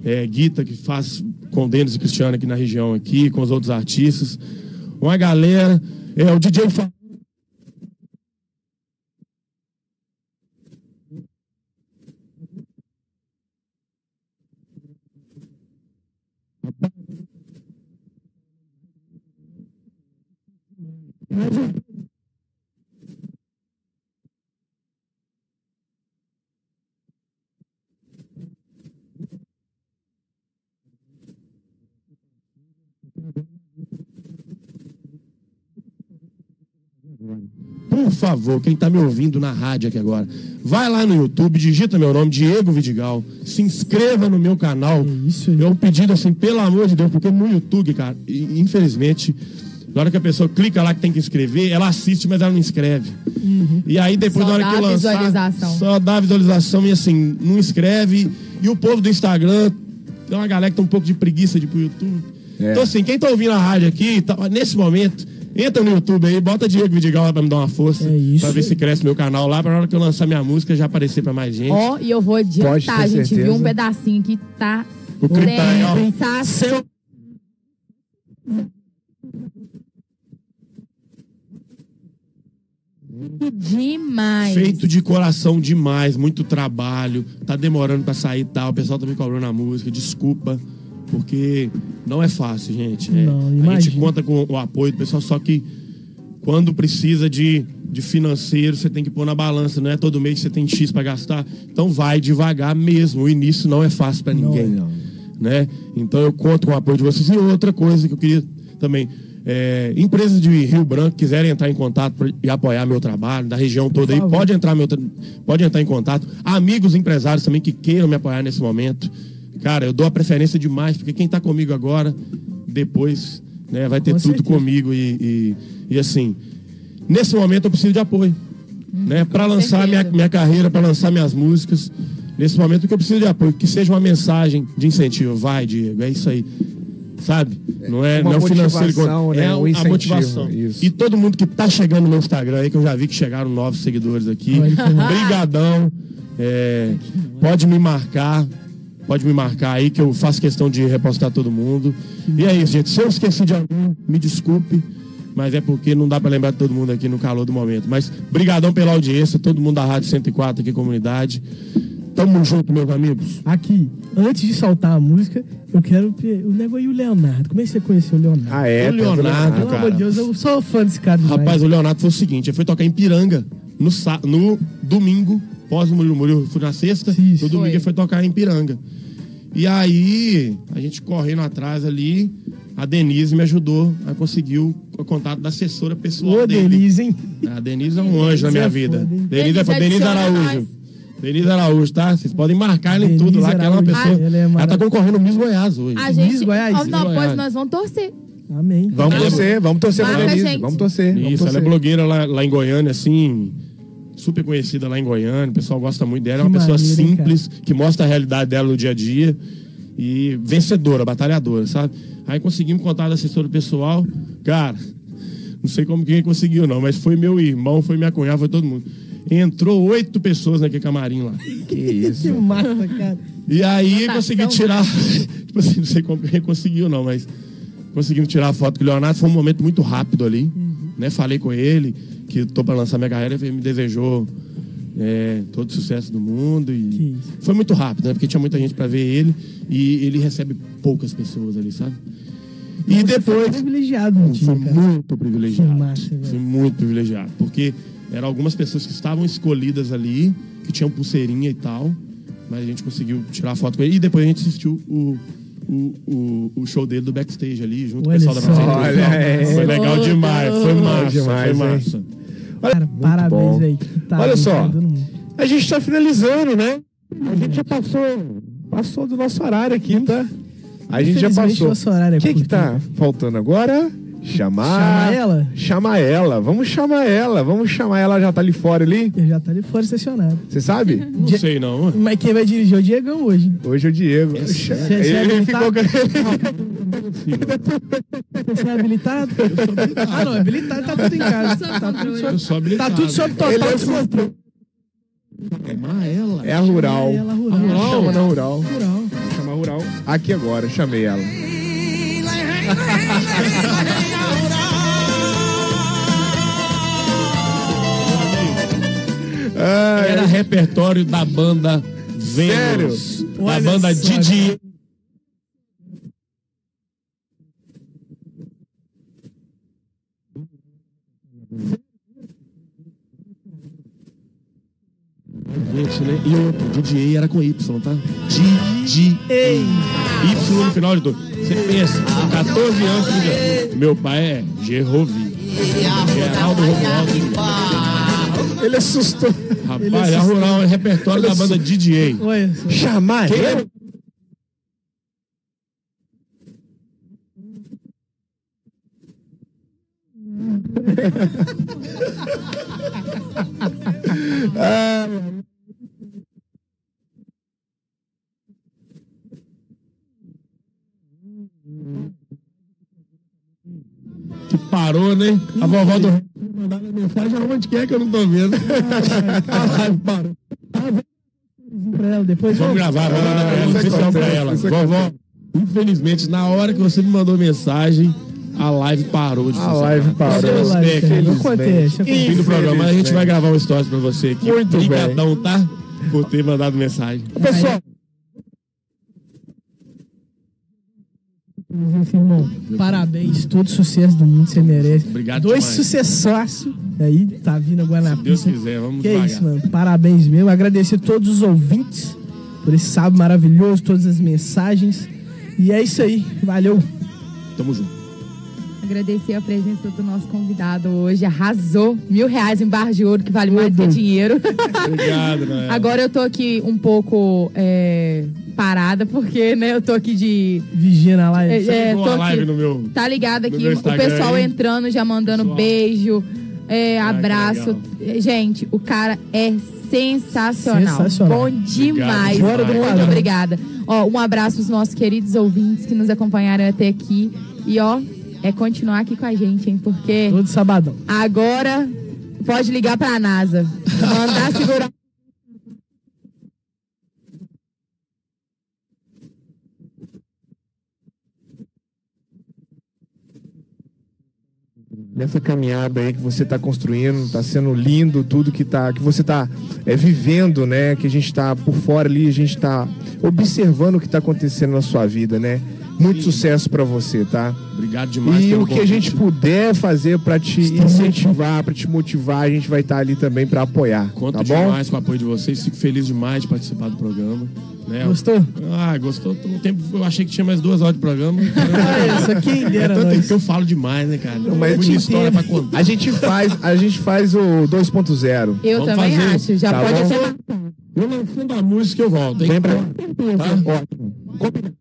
é, Guita, que faz com Denis e Cristiano aqui na região, aqui, com os outros artistas. Uma galera, é o DJ Fa- Por favor, quem tá me ouvindo na rádio aqui agora, vai lá no YouTube, digita meu nome, Diego Vidigal, se inscreva no meu canal. É isso aí. É um pedido assim, pelo amor de Deus, porque no YouTube, cara, infelizmente, na hora que a pessoa clica lá que tem que inscrever, ela assiste, mas ela não inscreve. E aí depois, Só na hora que dá lançar, visualização. só dá visualização e assim, não inscreve. E o povo do Instagram, tem uma galera que tem um pouco de preguiça de ir pro YouTube. É. Então assim, quem tá ouvindo a rádio aqui, tá- nesse momento, entra no YouTube aí, bota Diego Vidigal lá pra me dar uma força. É isso Pra ver se cresce meu canal lá, pra na hora que eu lançar minha música já aparecer pra mais gente. Ó, e eu vou Pode adiantar, ter a gente certeza. viu um pedacinho que tá O clipe tá legal. sensacional. Demais. Feito de coração demais, muito trabalho, tá demorando pra sair e tal. O pessoal tá me cobrando a música, desculpa, porque não é fácil, gente. É, Não, a gente conta com o apoio do pessoal, só que quando precisa de, de financeiro, você tem que pôr na balança, não é todo mês que você tem X pra gastar. Então vai devagar mesmo. O início não é fácil pra ninguém. Não, não. Né? Então eu conto com o apoio de vocês. E outra coisa que eu queria também. é, empresas de Rio Branco quiserem entrar em contato e apoiar meu trabalho, da região toda aí, pode entrar, meu, pode entrar em contato. Amigos empresários também que queiram me apoiar nesse momento. Cara, eu dou a preferência demais, porque quem tá comigo agora, depois, né, vai ter Com tudo certeza. comigo. E, e, e, assim, nesse momento eu preciso de apoio. né, para lançar minha, minha carreira, para lançar minhas músicas. Nesse momento que eu preciso de apoio, que seja uma mensagem de incentivo. Vai, Diego, é isso aí. Sabe? Não é, não é o financeiro. né? É Um a motivação. isso. E todo mundo que tá chegando no meu Instagram aí, que eu já vi que chegaram novos seguidores aqui. Olha que massa. Brigadão. É, pode me marcar. Pode me marcar aí que eu faço questão de repostar todo mundo. E é isso, gente. Se eu esqueci de algum, me desculpe. Mas é porque não dá pra lembrar de todo mundo aqui no calor do momento. Mas brigadão pela audiência, todo mundo da Rádio 104 aqui, comunidade. Tamo junto, meus amigos. Aqui, antes de soltar a música, eu quero. O nego aí, o Leonardo. Como é que você conheceu o Leonardo? Ah, é? O Leonardo, Pelo cara. amor de Deus, eu sou fã desse cara. demais. Rapaz, o Leonardo foi o seguinte, ele foi tocar em Piranga no, no domingo, pós o Murilo Murilo, fui na sexta, Isso. no domingo Foi. ele foi tocar em Piranga. E aí, a gente correndo atrás ali, a Denise me ajudou a conseguir o, contato da assessora pessoal Ô, dele. Denise, hein? A Denise é um anjo na minha é vida. foda? Denise é pra Denise adiciona Araújo. nós. Denise Araújo, tá? Vocês podem marcar ela em Denise tudo lá, que ela é uma pessoa. Ah, ela é ela tá concorrendo no Miss Goiás hoje. A gente. Miss Goiás? Ó, não, pois Goiás. nós vamos torcer. Amém. Vamos torcer, vamos torcer pra Denise. gente. Vamos torcer. Vamos Isso, ela é torcer. blogueira lá, lá em Goiânia, assim, super conhecida lá em Goiânia, o pessoal gosta muito dela, é Que uma pessoa maneiro, hein, simples, que mostra a realidade dela no dia a dia e vencedora, batalhadora, sabe? Aí conseguimos contar da assessora pessoal, cara, não sei como quem conseguiu não, mas foi meu irmão, foi minha cunhada, foi todo mundo. Entrou oito pessoas naquele camarim lá. Que isso. Que massa, cara. E aí Votação, consegui tirar. tipo assim, não sei como que conseguiu, não, mas conseguimos tirar a foto com o Leonardo. Foi um momento muito rápido ali. Né? Falei com ele que tô para lançar minha carreira, ele me desejou é, todo o sucesso do mundo. E foi muito rápido, né? Porque tinha muita gente para ver ele e ele recebe poucas pessoas ali, sabe? E depois. Foi privilegiado no Fui dia, cara. muito privilegiado. Que massa. Fui muito privilegiado. Porque eram algumas pessoas que estavam escolhidas ali, que tinham pulseirinha e tal. Mas a gente conseguiu tirar foto com ele. E depois a gente assistiu o, o, o, o show dele do backstage ali, junto Olha com o pessoal da só. Praça Olha aí. Foi legal demais. Foi massa. Demais, foi hein? Cara, bom. parabéns aí. que tá Olha só. A gente tá finalizando, né? A gente já passou, passou do nosso horário aqui, tá? A gente já passou. é O que que curto, tá faltando agora? Chamar... Chamar ela? Chamar ela. Vamos chamar ela. Vamos chamar ela. Já tá ali fora ali. Eu já tá ali fora estacionado. Você sabe? Não Dia- sei não. Mas quem vai dirigir é o Diegão hoje. Hoje é o Diego. Você é Ele habilitado? ficou... Você é habilitado? Ah, não, habilitado tá tudo em casa. Tá tudo Eu sob, sou tá habilitado. tudo sob Ele total é descontrole. Chamar ela. É a Rural. É ela rural. Chama na Rural. Rural. Chama a Rural. Aqui agora. Chamei ela. Era repertório da banda Vênus. Sério? Da Olha banda só, Didi. E outro, DJ era com Y, tá? DJ. Ei! Y no final de tudo. Você pensa, com 14 anos, diz, meu pai é Gerrovi. Geraldo Romualdo. Ele assustou. Rapaz, a Rural é repertório da banda DJ. Só. Chamar Que parou, né? A vovó do. Mandaram mensagem aonde que é que eu não tô vendo. A live parou. Ela depois. Vamos gravar, vamos mandar pra ela, pra ela. isso Vovó, infelizmente, na hora que você me mandou mensagem, a live parou de A funcionar. live parou. Não infelizmente. acontece. No fim do programa, a gente vai gravar um stories pra você aqui. Muito bem. Obrigadão, tá? Por ter mandado mensagem. Pessoal, Irmão, parabéns, todo sucesso do mundo você merece. Obrigado Dois sucessaço. Aí tá vindo agora na Se Deus pista. quiser, vamos Que devagar. isso, mano. Parabéns mesmo. Agradecer a todos os ouvintes por esse sábado maravilhoso, todas as mensagens. E é isso aí. Valeu. Tamo junto. Agradecer a presença do nosso convidado hoje. Arrasou. Mil reais em barra de ouro, que vale mais que dinheiro. Obrigado, né? Agora eu tô aqui um pouco é, parada, porque né, eu tô aqui de. Vigia na live. É, é, tô a live aqui. no meu. Tá ligado aqui, o pessoal entrando, já mandando Pessoal. beijo, é, que abraço. Gente, o cara é sensacional. Sensacional. Bom demais. Fora do Muito padrão. obrigada. Ó, um abraço pros nossos queridos ouvintes que nos acompanharam até aqui. E ó, é continuar aqui com a gente, hein? Porque Todo sabadão. agora pode ligar pra NASA. Mandar segurar. nessa caminhada aí que você está construindo, está sendo lindo tudo que tá, que você está é, vivendo, né? Que a gente está por fora ali, a gente está observando o que está acontecendo na sua vida, né? Muito sucesso para você, tá? Obrigado demais. E pelo o que a gente puder fazer para te incentivar, para te motivar, a gente vai estar ali também para apoiar, Conto tá bom? demais com o apoio de vocês. Fico feliz demais de participar do programa. Né? Gostou? Ah, gostou. Um tempo eu achei que tinha mais duas horas de programa. Ah, isso aqui É dera tanto nós. que eu falo demais, né, cara? Não, mas muita história pra contar. A gente faz, a gente faz o 2.0. Eu Vamos também fazer. acho. Já Tá pode bom? ser. Eu lançando a música eu volto, hein? Vem pra Tá? Ótimo. Combinado.